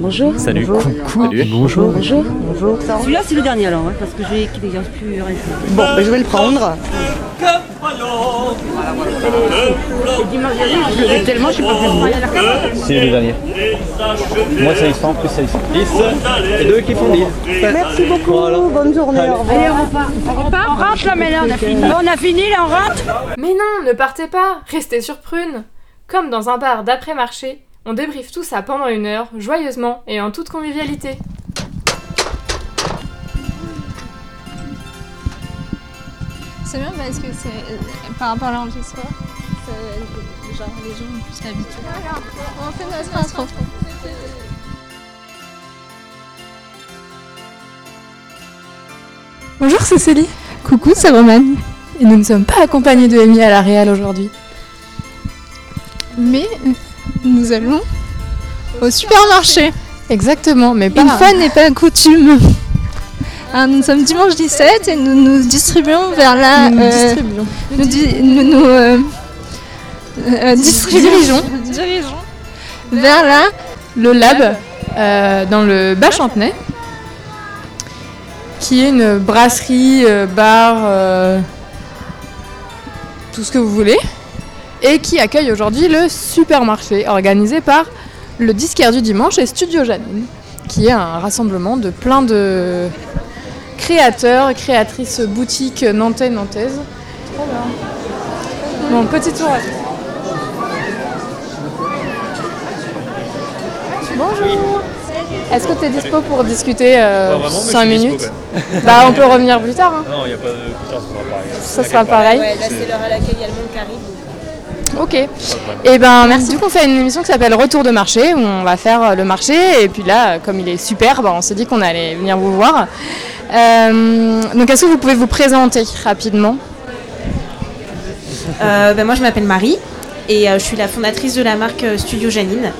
Bonjour. Salut. Bonjour. Coucou. Salut. Bonjour. Bonjour. Bonjour. Celui-là, c'est le dernier alors, hein, parce que j'ai qu'il n'existe plus rien. Bon, ben, je vais le prendre. Dernier, je le tellement, je sais pas C'est le dernier. Moi, c'est 100, plus c'est 10. Et deux qui font 10. Merci beaucoup. Bonne journée. Au revoir. Allez, on repart. On repart, on rentre là, mais là, on a fini. On a fini, là, on rentre. Mais non, ne partez pas, restez sur Prune. Comme dans un bar d'après-marché, on débriefe tout ça pendant une heure, joyeusement et en toute convivialité. C'est bien parce que c'est euh, par rapport à l'enregistrement, ça- genre les gens ont plus l'habitude. On fait notre intro. Bonjour Cécilie. Coucou, c'est Romane. Et nous ne sommes pas accompagnés de Amy à la Réal aujourd'hui. Mais euh, nous allons au supermarché. Exactement, mais pas. Une fois n'est pas coutume. Ah, nous sommes dimanche 17 et nous nous distribuons vers la. Nous euh, distribuons. nous, di- nous, nous, euh, euh, distribuons- dirigeons vers la. le lab dans le Bas-Chantenay, qui est une brasserie, bar, tout ce que vous voulez, et qui accueille aujourd'hui le supermarché organisé par le Disquaire du Dimanche et Studio Janine, qui est un rassemblement de plein de créateurs, créatrices boutiques nantais, nantaises. Bon, petit tour à Bonjour. Est-ce que tu es dispo pour discuter 5 minutes Bah on peut revenir plus tard. hein. Non, il n'y a pas de plus tard, ce sera pareil. Ça sera pareil. là, c'est l'heure à laquelle il y a le monde qui arrive. Ok. Et ben merci. Du coup on fait une émission qui s'appelle Retour de marché où on va faire euh, le marché et puis là comme il est super, bah, on s'est dit qu'on allait venir vous voir. Euh, donc est-ce que vous pouvez vous présenter rapidement? Euh, ben, moi, je m'appelle Marie et euh, je suis la fondatrice de la marque euh, Studio Janine.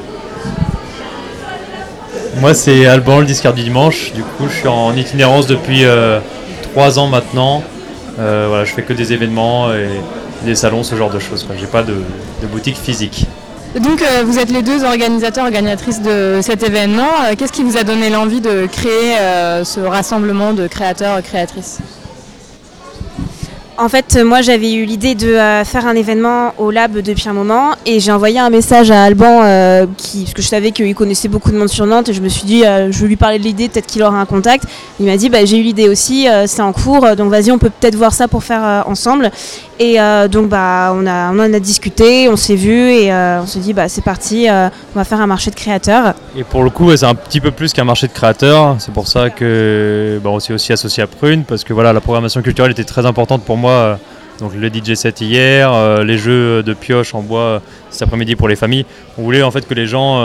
Moi, c'est Alban, le disquaire du dimanche. Du coup, je suis en itinérance depuis euh, trois ans maintenant. Euh, voilà, je fais que des événements et des salons, ce genre de choses. Je n'ai pas de, de boutique physique. Donc euh, vous êtes les deux organisateurs, organisatrices de cet événement. Euh, Qu'est-ce qui vous a donné l'envie de créer euh, ce rassemblement de créateurs et créatrices? En fait, moi, j'avais eu l'idée de euh, faire un événement au lab depuis un moment et j'ai envoyé un message à Alban euh, qui, parce que je savais qu'il connaissait beaucoup de monde sur Nantes et je me suis dit, euh, je vais lui parler de l'idée, peut-être qu'il aura un contact. Il m'a dit, bah, j'ai eu l'idée aussi, c'est en cours, donc vas-y, on peut peut-être voir ça pour faire ensemble. Et donc, bah, on, a, en a discuté, on s'est vu et on s'est dit, bah, c'est parti, on va faire un marché de créateurs. Et pour le coup, c'est un petit peu plus qu'un marché de créateurs. C'est pour ça que bah, s'est aussi associé à Prune parce que voilà, la programmation culturelle était très importante pour moi. Euh, Donc le DJ set hier, euh, les jeux de pioche en bois euh, cet après-midi pour les familles. On voulait en fait que les gens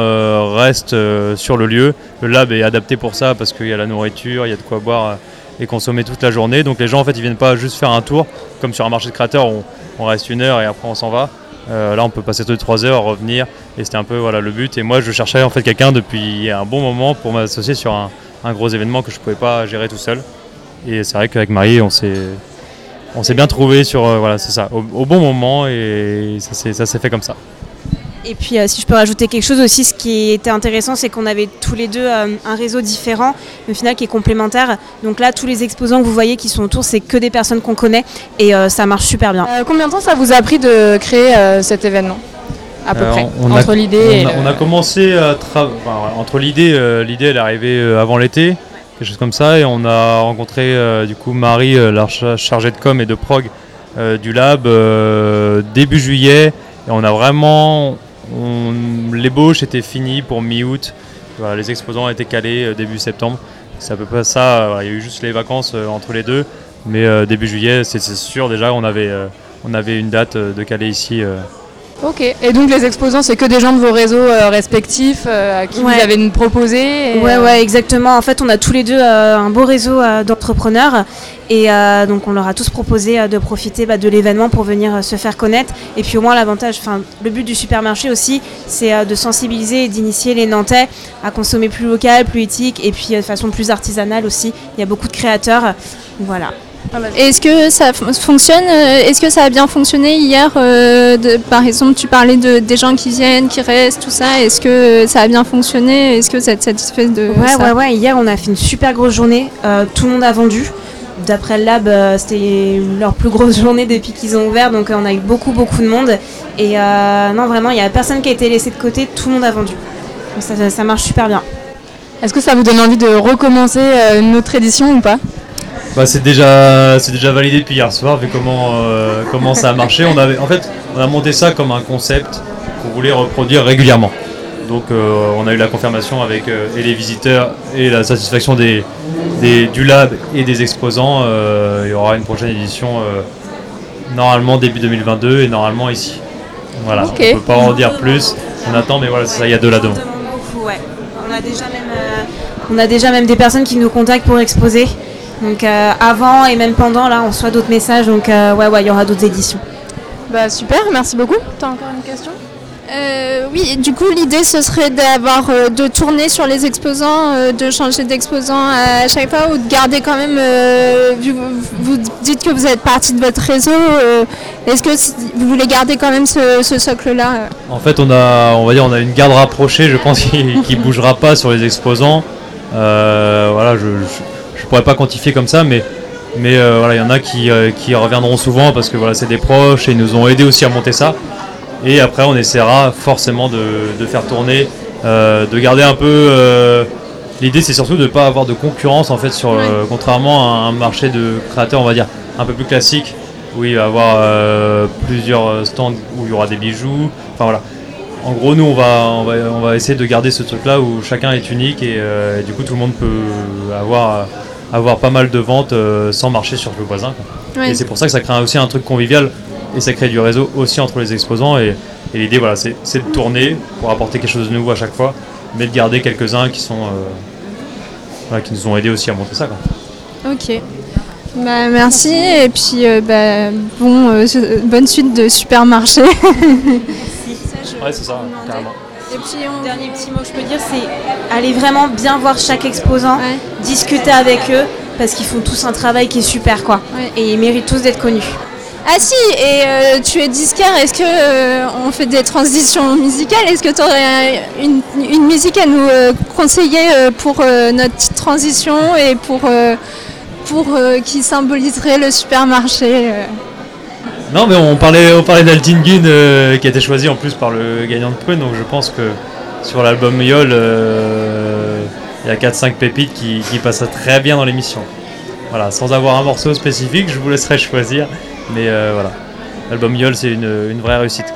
restent sur le lieu. Le lab est adapté pour ça parce qu'il y a la nourriture, il y a de quoi boire et consommer toute la journée. Donc les gens en fait ils viennent pas juste faire un tour comme sur un marché de créateurs où on, reste une heure et après on s'en va. Là on peut passer 2-3 heures, revenir et c'était un peu voilà, le but. Et moi je cherchais en fait quelqu'un depuis un bon moment pour m'associer sur un, un gros événement que je pouvais pas gérer tout seul. Et c'est vrai qu'avec Marie on s'est on s'est bien trouvé sur euh, voilà c'est ça au, au bon moment et ça s'est fait comme ça. Et puis, euh, si je peux rajouter quelque chose aussi, ce qui était intéressant, c'est qu'on avait tous les deux euh, un réseau différent, mais au final qui est complémentaire. Donc là, tous les exposants que vous voyez qui sont autour, c'est que des personnes qu'on connaît et euh, ça marche super bien. Euh, Combien de temps ça vous a pris de créer euh, cet événement À peu Euh, près. on a- entre l'idée et. On le- on a commencé à tra- enfin, entre l'idée, euh, l'idée elle est arrivée avant l'été, quelque chose comme ça, et on a rencontré euh, du coup Marie, euh, la cha- chargée de com et de prog euh, du lab début juillet, et on a vraiment, l'ébauche était finie pour mi-août. Les exposants étaient calés début septembre. C'est à peu près ça. il y a eu juste les vacances entre les deux, mais début juillet, c'est sûr déjà, on avait, on avait une date de caler ici. Ok. Et donc les exposants, c'est que des gens de vos réseaux euh, respectifs euh, à qui Ouais. vous avez proposé et, Ouais, euh, ouais, exactement. En fait, on a tous les deux euh, un beau réseau d'entrepreneurs et donc on leur a tous proposé de profiter bah, de l'événement pour venir se faire connaître. Et puis au moins l'avantage, enfin le but du supermarché aussi, c'est de sensibiliser et d'initier les Nantais à consommer plus local, plus éthique et puis de façon plus artisanale aussi. Il y a beaucoup de créateurs, voilà. Est-ce que ça f- fonctionne euh, Est-ce que ça a bien fonctionné hier euh, de- Par exemple, tu parlais de, des gens qui viennent, qui restent, tout ça. Est-ce que ça a bien fonctionné Est-ce que vous êtes satisfait de Ouais, ça ouais, ouais. Hier, on a fait une super grosse journée. Euh, tout le monde a vendu. D'après le lab, euh, c'était leur plus grosse journée depuis qu'ils ont ouvert. Donc, euh, on a eu beaucoup, beaucoup de monde. Et euh, non, vraiment, il n'y a personne qui a été laissé de côté. Tout le monde a vendu. Donc, ça, ça- marche super bien. Est-ce que ça vous donne envie de recommencer euh, une autre édition ou pas? Bah, c'est déjà, c'est déjà validé depuis hier soir, vu comment, euh, comment ça a marché. On avait, en fait, on a monté ça comme un concept qu'on voulait reproduire régulièrement. Donc, euh, on a eu la confirmation avec euh, et les visiteurs et la satisfaction des, des- du lab et des exposants. Il y aura une prochaine édition normalement début 2022 et normalement ici. Voilà, Ok. on peut pas en dire plus. On attend, mais voilà, c'est ça, il y a de la demande. ouais. On a déjà même, on a déjà même des personnes qui nous contactent pour exposer. Donc euh, avant et même pendant, là, on reçoit d'autres messages. Donc euh, ouais, ouais, il y aura d'autres éditions. Bah super, merci beaucoup. T'as encore une question? Euh, oui, du coup, l'idée ce serait d'avoir euh, de tourner sur les exposants, euh, de changer d'exposant à chaque fois ou de garder quand même. euh, vu vous, vous dites que vous êtes partie de votre réseau. euh, Est-ce que si- vous voulez garder quand même ce, ce socle-là? En fait, on a, on va dire, on a une garde rapprochée, je pense, qui, qui bougera pas sur les exposants. Euh, voilà, je pourrais pas quantifier comme ça, mais, mais euh, voilà, il y en a qui, euh, qui reviendront souvent parce que voilà, c'est des proches et ils nous ont aidé aussi à monter ça. Et après, on essaiera forcément de, de faire tourner, euh, de garder un peu. L'idée, c'est surtout de ne pas avoir de concurrence en fait, sur, contrairement à un marché de créateurs, on va dire, un peu plus classique, où il va y avoir plusieurs stands où il y aura des bijoux. Enfin voilà. En gros, nous, on va, on va, on va essayer de garder ce truc-là où chacun est unique et, euh, et du coup, tout le monde peut avoir, avoir pas mal de ventes euh, sans marcher sur le voisin. quoi. Ouais. Et c'est pour ça que ça crée aussi un truc convivial et ça crée du réseau aussi entre les exposants. Et, et l'idée, voilà, c'est c'est de tourner pour apporter quelque chose de nouveau à chaque fois, mais de garder quelques-uns qui sont, euh, voilà, qui nous ont aidés aussi à monter ça. Quoi. Ok. Bah, merci et puis euh, bah, bon, euh, bonne suite de supermarché. Ouais, c'est ça, carrément. Et puis on... Dernier petit mot que je peux dire, c'est aller vraiment bien voir chaque exposant, Ouais. discuter avec eux, parce qu'ils font tous un travail qui est super, quoi. Ouais. Et ils méritent tous d'être connus. Ah si, et euh, tu es disquaire, est-ce que euh, on fait des transitions musicales? Est-ce que tu aurais une, une musique à nous euh, conseiller pour notre petite transition et pour, pour qui symboliserait le supermarché Non, mais on parlait, on parlait euh, qui a été choisi en plus par le gagnant de Prune, donc je pense que sur l'album Yol, euh, il y a 4-5 pépites qui, passent très bien dans l'émission. Voilà, sans avoir un morceau spécifique, je vous laisserai choisir, mais euh, voilà. L'album Yol, c'est une vraie réussite.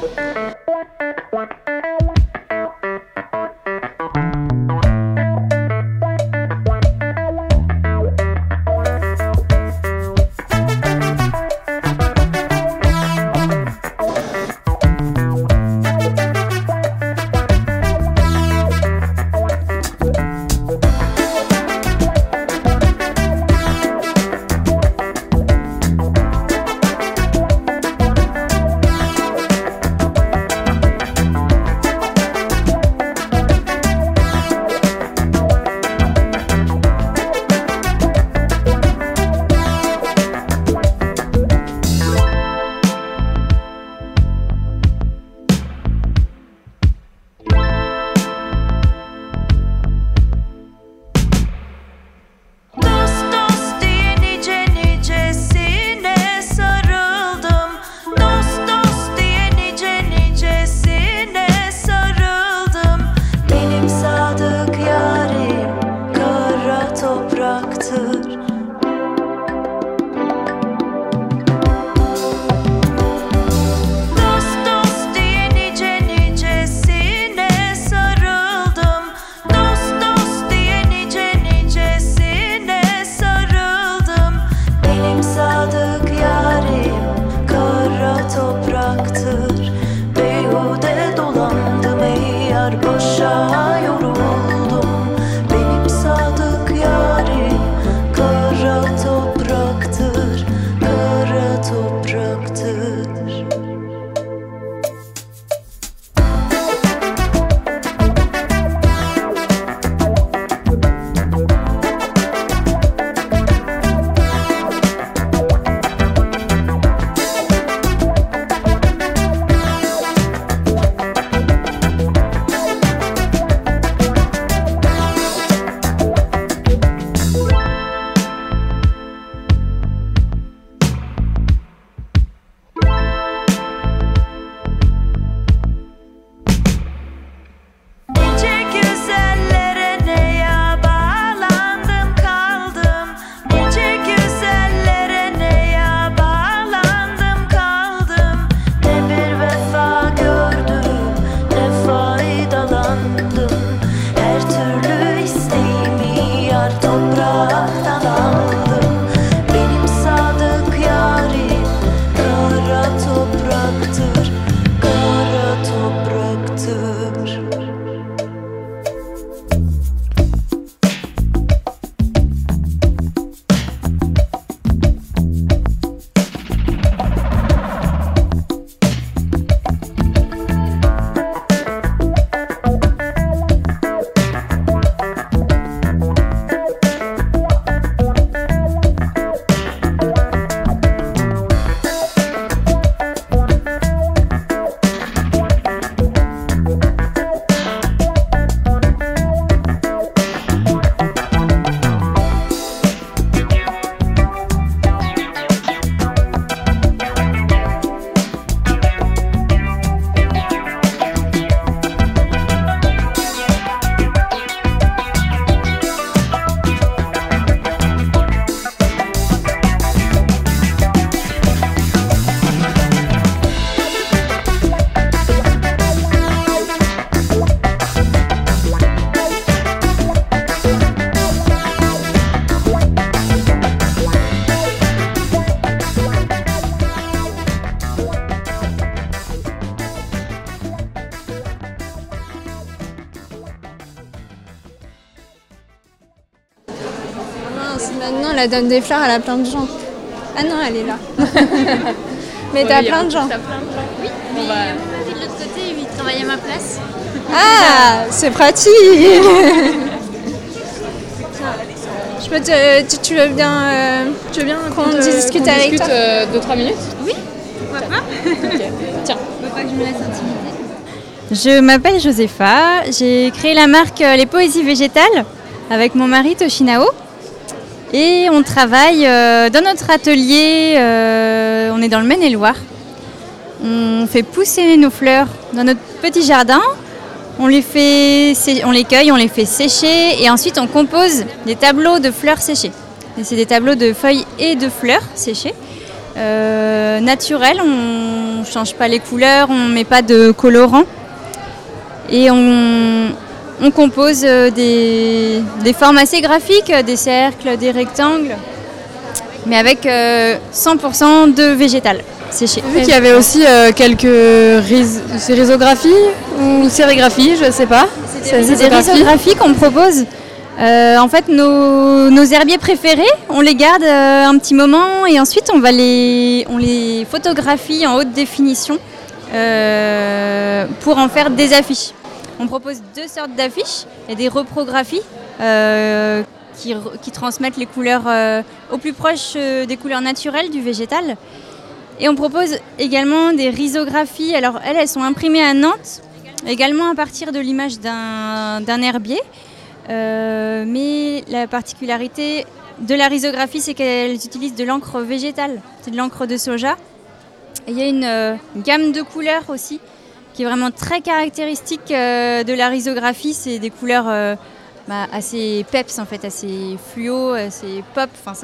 La dame des fleurs, elle a plein de gens. Ah non, elle est là. Mais t'as plein de gens. Oui, mais de l'autre côté, il travaille à ma place. Ah, c'est pratique. Je peux te, tu, tu veux bien, euh, Tu veux bien qu'on qu'on te- discute avec discute, toi? euh, deux, trois minutes? Pourquoi pas? Tiens. Faut pas que je me laisse intimider. Je m'appelle Josepha, j'ai créé la marque euh, Les Poésies Végétales avec mon mari Toshinao. Et on travaille euh, dans notre atelier, euh, on est dans le Maine-et-Loire. On fait pousser nos fleurs dans notre petit jardin. On les, fait, on les cueille, on les fait sécher et ensuite on compose des tableaux de fleurs séchées. C'est des tableaux de feuilles et de fleurs séchées. Euh, naturels, on ne change pas les couleurs, on ne met pas de colorant. Et on, on compose euh, des, des formes assez graphiques, des cercles, des rectangles, mais avec euh, 100% de végétal séché. J'ai vu qu'il y avait aussi euh, quelques risographies ou sérigraphies, je sais pas. C'est des risographies qu'on propose. Euh, en fait, nos, nos herbiers préférés, on les garde euh, un petit moment et ensuite on va les, on les photographie en haute définition euh, pour en faire des affiches. On propose deux sortes d'affiches. A des reprographies euh, qui, transmettent les couleurs euh, au plus proche euh, des couleurs naturelles du végétal. Et on propose également des risographies. Alors elles, elles sont imprimées à Nantes, également à partir de l'image d'un herbier. Mais la particularité de la risographie, c'est qu'elles utilisent de l'encre végétale. C'est de l'encre de soja. Et il y a une gamme de couleurs aussi qui est vraiment très caractéristique euh, de la risographie. C'est des couleurs euh, bah, assez peps en fait, assez fluo, assez pop. Enfin,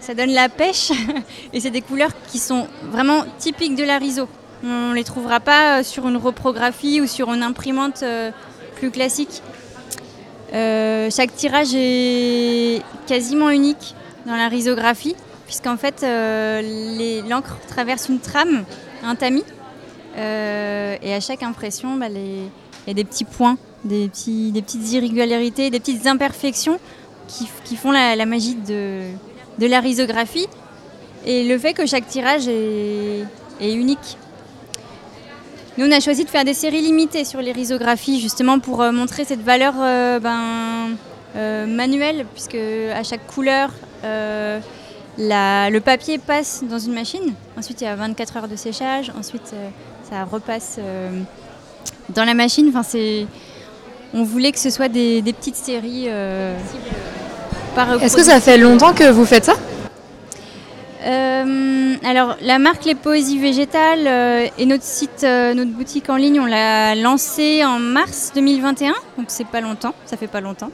ça, donne la pêche. Et c'est des couleurs qui sont vraiment typiques de la riso. On ne les trouvera pas euh, sur une reprographie ou sur une imprimante plus classique. Chaque tirage est quasiment unique dans la risographie, puisqu'en fait l'encre traverse une trame, un tamis, euh, et à chaque impression, bah, il y a des petits points, des, petites irrégularités, des petites imperfections qui, font la, magie de, la risographie, et le fait que chaque tirage est, unique. Nous, on a choisi de faire des séries limitées sur les risographies, justement pour euh, montrer cette valeur euh, ben, manuelle, puisque à chaque couleur, le papier passe dans une machine. Ensuite, il y a 24 heures de séchage. Ensuite, ça repasse euh, dans la machine. Enfin, c'est... On voulait que ce soit des, des petites séries euh, Est-ce que ça fait longtemps que vous faites ça? Euh, alors, la marque Les Poésies Végétales euh, et notre site, notre boutique en ligne, on l'a lancé en mars 2021, donc c'est pas longtemps, ça fait pas longtemps.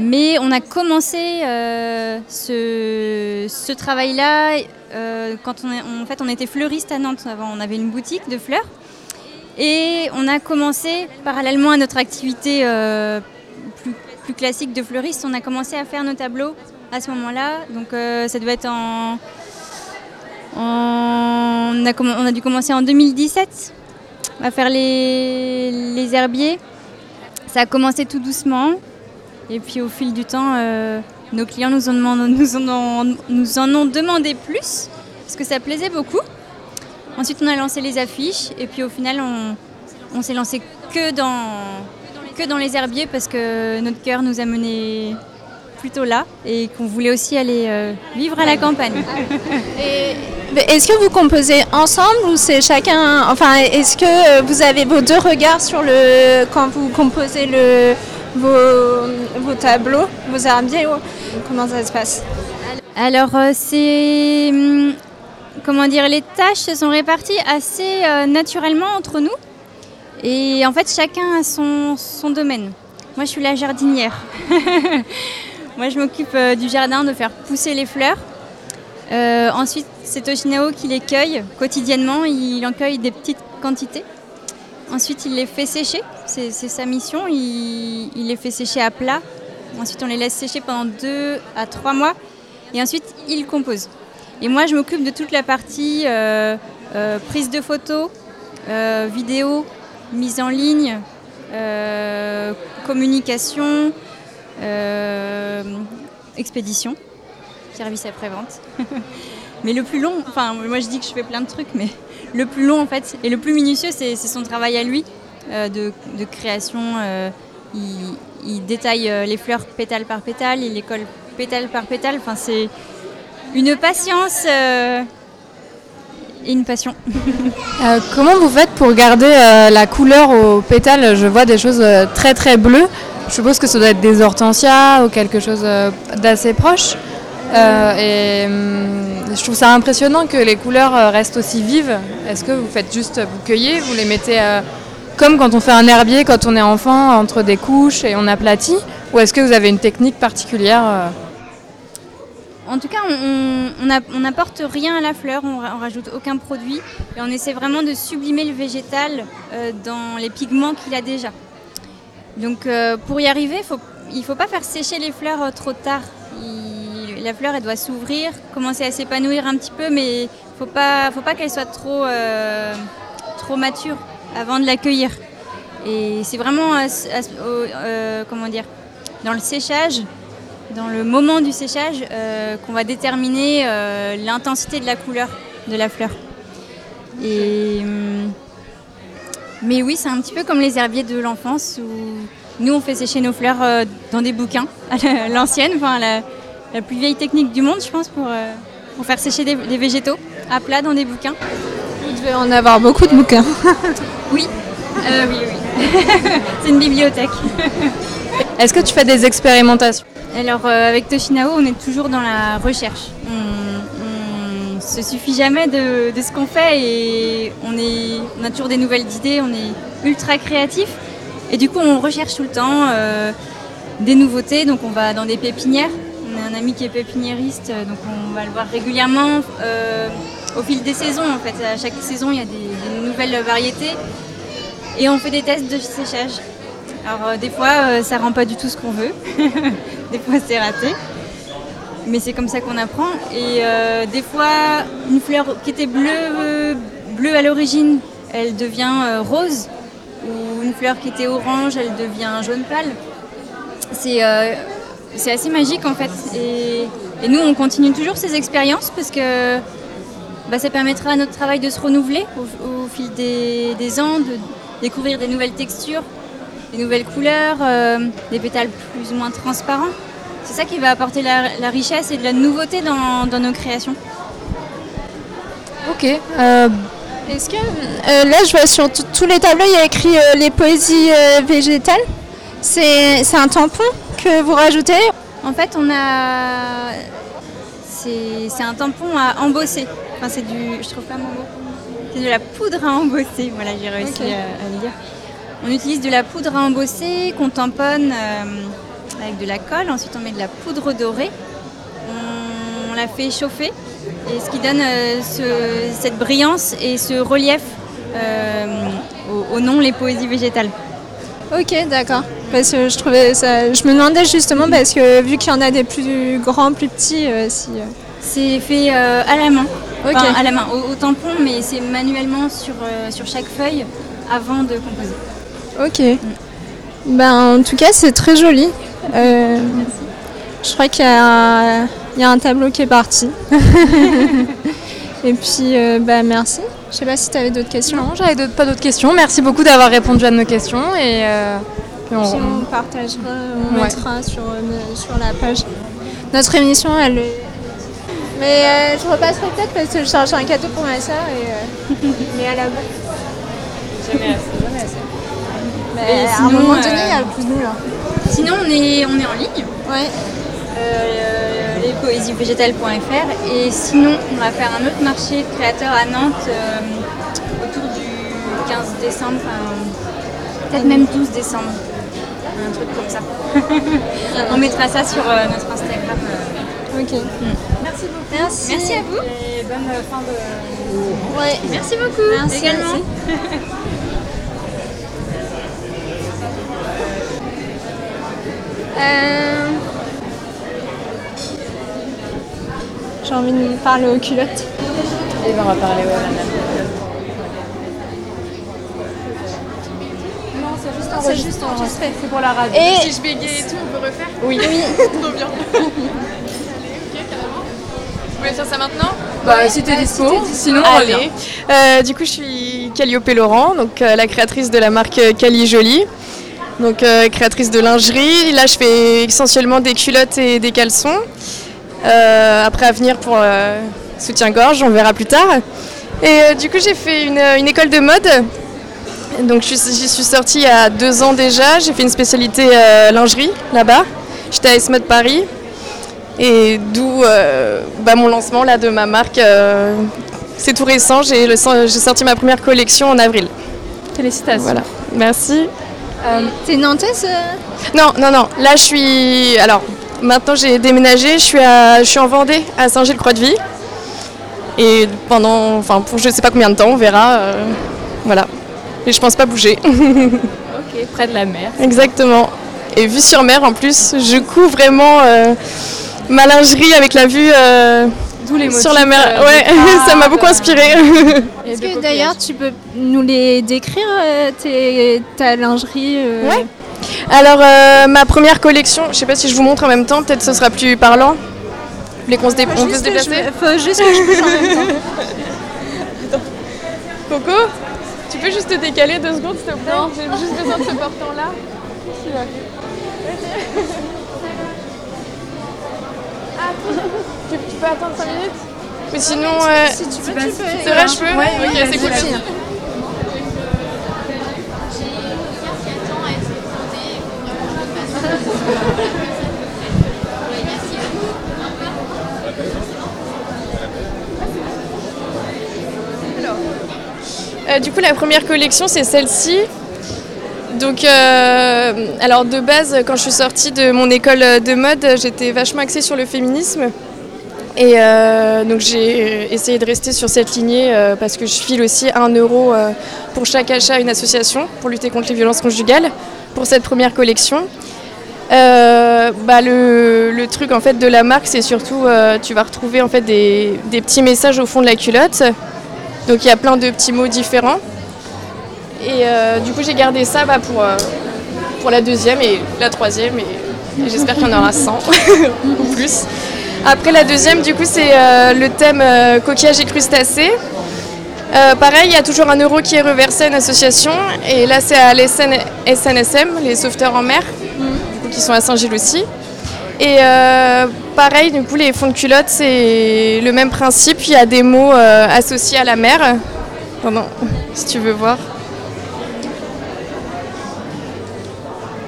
Mais on a commencé euh, ce, travail-là euh, quand on, est- en fait, on était fleuriste à Nantes avant, on avait une boutique de fleurs. Et on a commencé parallèlement à notre activité euh, plus, plus classique de fleuriste. On a commencé à faire nos tableaux à ce moment-là. Donc ça doit être en... On, a on a dû commencer en 2017 à faire les, les herbiers. Ça a commencé tout doucement. Et puis au fil du temps, euh, nos clients nous en, ont, demandé plus, parce que ça plaisait beaucoup. Ensuite, on a lancé les affiches, et puis au final, on, s'est lancé que dans, les herbiers, parce que notre cœur nous a menés plutôt là, et qu'on voulait aussi aller euh, vivre à la campagne. Est-ce que vous composez ensemble ou c'est chacun Enfin, est-ce que vous avez vos deux regards sur le quand vous composez le vos, tableaux, vos herbiers Comment ça se passe? Alors, euh, c'est. hum, Comment dire Les tâches sont réparties assez euh, naturellement entre nous. Et en fait, chacun a son, domaine. Moi, je suis la jardinière. Moi, je m'occupe euh, du jardin, de faire pousser les fleurs. Ensuite, c'est Toshinao qui les cueille quotidiennement. Il en cueille des petites quantités. Ensuite, il les fait sécher. C'est sa mission. Il, les fait sécher à plat. Ensuite, on les laisse sécher pendant deux à trois mois. Et ensuite, il compose. Et moi, je m'occupe de toute la partie euh, euh, prise de photos, euh, vidéo, mise en ligne, communication, expédition, service après-vente. mais le plus long, enfin, moi je dis que je fais plein de trucs, mais le plus long en fait, et le plus minutieux, c'est son travail à lui de, de création. euh, il, il détaille euh, les fleurs pétale par pétale, il les colle pétale par pétale. Enfin, c'est une patience euh, et une passion. Euh, comment vous faites pour garder euh, la couleur aux pétales Je vois des choses euh, très très bleues. Je suppose que ça doit être des hortensias ou quelque chose euh, d'assez proche. Euh, et hum, je trouve ça impressionnant que les couleurs euh, restent aussi vives. Est-ce que vous faites juste vous cueillez, vous les mettez euh, comme quand on fait un herbier quand on est enfant entre des couches et on aplatit Ou est-ce que vous avez une technique particulière euh En tout cas, on- n'apporte rien à la fleur, on, on rajoute aucun produit et on essaie vraiment de sublimer le végétal euh, dans les pigments qu'il a déjà. Donc euh, pour y arriver, il ne faut pas faire sécher les fleurs trop tard. La fleur, elle doit s'ouvrir, commencer à s'épanouir un petit peu, mais il ne faut pas, qu'elle soit trop mature avant de l'accueillir. Et c'est vraiment au- euh, comment dire, dans le séchage dans le moment du séchage euh, qu'on va déterminer euh, l'intensité de la couleur de la fleur. Hum, mais oui, c'est un petit peu comme les herbiers de l'enfance où nous on fait sécher nos fleurs euh, dans des bouquins, l'ancienne, enfin la, la plus vieille technique du monde, je pense, pour, euh, pour faire sécher des, des végétaux à plat dans des bouquins. Vous devez en avoir beaucoup de bouquins. Oui, euh, oui, oui. c'est une bibliothèque. Est-ce que tu fais des expérimentations? Alors euh, avec Toshinao, on est toujours dans la recherche. On ne se suffit jamais de, de ce qu'on fait et on, est, on a toujours des nouvelles idées, on est ultra créatif. Et du coup, on recherche tout le temps euh, des nouveautés. Donc on va dans des pépinières. On a un ami qui est pépiniériste, euh, donc on va le voir régulièrement euh, au fil des saisons. En fait, à chaque saison, il y a des, nouvelles variétés. Et on fait des tests de séchage. Alors euh, des fois, euh, ça rend pas du tout ce qu'on veut. des fois, c'est raté. Mais c'est comme ça qu'on apprend. Et des fois, une fleur qui était bleue, bleue à l'origine, elle devient rose. Ou une fleur qui était orange, elle devient jaune pâle. C'est c'est assez magique en fait. Et, nous, on continue toujours ces expériences parce que bah, ça permettra à notre travail de se renouveler au, fil des, ans, de découvrir des nouvelles textures, des nouvelles couleurs, euh, des pétales plus ou moins transparents. C'est ça qui va apporter la, richesse et de la nouveauté dans, nos créations. Ok. euh, Est-ce que euh, là, je vois sur tous les tableaux, il y a écrit les poésies végétales. C'est un tampon que vous rajoutez En fait, on a. C'est un tampon à embosser. Enfin, c'est du. Je trouve pas mon mot. C'est de la poudre à embosser. Voilà, j'ai réussi à, à le dire. On utilise de la poudre à embosser qu'on tamponne euh, avec de la colle. Ensuite, on met de la poudre dorée. On, on la fait chauffer. Et ce qui donne euh, ce- cette brillance et ce relief euh, au, au nom les poésies végétales. Ok, d'accord. Parce que je trouvais ça. Je me demandais justement parce que vu qu'il y en a des plus grands, plus petits, euh, si. euh, C'est fait euh, à la main. Ok. Enfin, à la main, au, au tampon, mais c'est manuellement sur, euh, sur chaque feuille avant de composer. Ok. Ben, en tout cas, c'est très joli. Euh, je crois qu'il y, a il y a un tableau qui est parti. Et puis, euh, bah, merci. Je sais pas si tu avais d'autres questions. Non, j'avais pas d'autres questions. Merci beaucoup d'avoir répondu à nos questions et euh, puis on- on partagera, on Ouais. mettra sur, euh, sur la page. Notre émission, elle est... Mais euh, je repasserai peut-être parce que je cherche un cadeau pour ma soeur et, mais à la Jamais assez, jamais assez. Mais Et à un moment donné, il y a le plus nul. hein. Sinon, on est, on est en ligne. Ouais. Lespoésiesvégétales.fr et sinon on va faire un autre marché de créateurs à Nantes euh, autour du 15 décembre, enfin, peut-être même 12 décembre, un truc comme ça. on mettra ça sur euh, notre Instagram. euh. Ok. Merci beaucoup. Merci. Merci à vous. Et bonne fin de. Ouais. Merci beaucoup. Merci. également. Euh, J'ai envie de parler aux culottes. Et ben, on va parler même. Non, c'est juste enregistré. C'est juste enregistré. C'est pour la radio. Et- si je bégaye et tout, on peut refaire Oui. Trop bien. Vous voulez faire ça maintenant? Bah, si t'es dispo. Sinon, Allez. allez. Euh, du coup, je suis Calliope Laurent, donc euh, la créatrice de la marque Cali Jolie. Donc euh, créatrice de lingerie. Là, je fais essentiellement des culottes et des caleçons. Euh, après à venir pour euh, soutien-gorge, on verra plus tard. Et euh, du coup, j'ai fait une, une école de mode. Donc j'y suis sortie il y a deux ans déjà. J'ai fait une spécialité lingerie là-bas. J'étais à S-Mode Paris. Et d'où euh, bah, mon lancement là, de ma marque. euh, c'est tout récent, j'ai sorti ma première collection en avril. Félicitations. Voilà, merci. T'es nantaise euh? Non, non, non, là je suis... Alors, maintenant j'ai déménagé, je suis, à... je suis en Vendée, à Saint-Gilles-Croix-de-Vie. Et pendant, enfin pour je sais pas combien de temps, on verra. euh, voilà. Et je pense pas bouger. Ok, près de la mer. Exactement. Et vue sur mer en plus, je couds vraiment euh, ma lingerie avec la vue euh, D'où les sur la mer. euh, ouais, ça m'a beaucoup inspiré. Est-ce que d'ailleurs tu peux nous les décrire, euh, tes- ta lingerie euh, Ouais. Alors euh, ma première collection, je sais pas si je vous montre en même temps, peut-être ce sera plus parlant. Vous voulez qu'on se, dé- Faut on peut juste se que je déplacer Faut juste que je bouge en même temps. Coco, tu peux juste te décaler deux secondes s'il te plaît? J'ai juste besoin de ce portant là. Tu, tu peux attendre 5 minutes Mais sinon, euh, Si tu peux, tu peux. c'est vrai, je peux Ouais, Ok, c'est cool. Euh, du coup, la première collection, c'est celle-ci. Donc, euh, alors de base, quand je suis sortie de mon école de mode, j'étais vachement axée sur le féminisme. Et euh, donc, j'ai essayé de rester sur cette lignée parce que je file aussi un euro pour chaque achat à une association pour lutter contre les violences conjugales pour cette première collection. Euh, bah, le, truc en fait de la marque, c'est surtout euh, tu vas retrouver en fait des, petits messages au fond de la culotte. Donc il y a plein de petits mots différents. Et euh, du coup j'ai gardé ça bah, pour, la deuxième et la troisième et, j'espère qu'il y en aura 100 ou plus. Après la deuxième du coup c'est le thème coquillage et crustacés. Pareil, il y a toujours un euro qui est reversé à une association et là c'est à l'SN SNSM, les sauveteurs en mer, qui sont à Saint-Gilles aussi. Et euh, pareil, du coup, les fonds de culotte, c'est le même principe. Il y a des mots euh, associés à la mer. Pardon, si tu veux voir.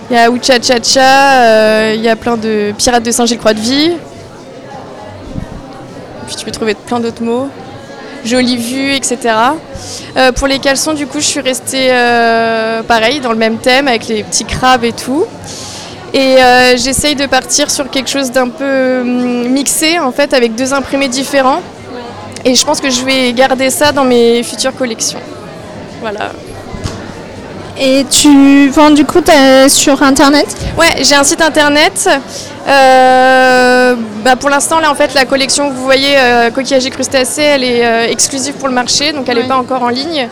Il y a Oucha Cha Cha, euh, il y a plein de pirates de Saint-Gilles-Croix-de-Vie. Puis tu peux trouver plein d'autres mots. Jolie vue, etc. Pour les caleçons, du coup, je suis restée pareil, dans le même thème, avec les petits crabes et tout. Et euh, j'essaye de partir sur quelque chose d'un peu hum, mixé, en fait, avec deux imprimés différents. Et je pense que je vais garder ça dans mes futures collections. Voilà. Et tu vends du coup sur internet? Ouais, j'ai un site internet. Euh, bah, pour l'instant, là, en fait, la collection que vous voyez, euh, coquillage et crustacés, elle est euh, exclusive pour le marché, donc elle n'est pas encore en ligne.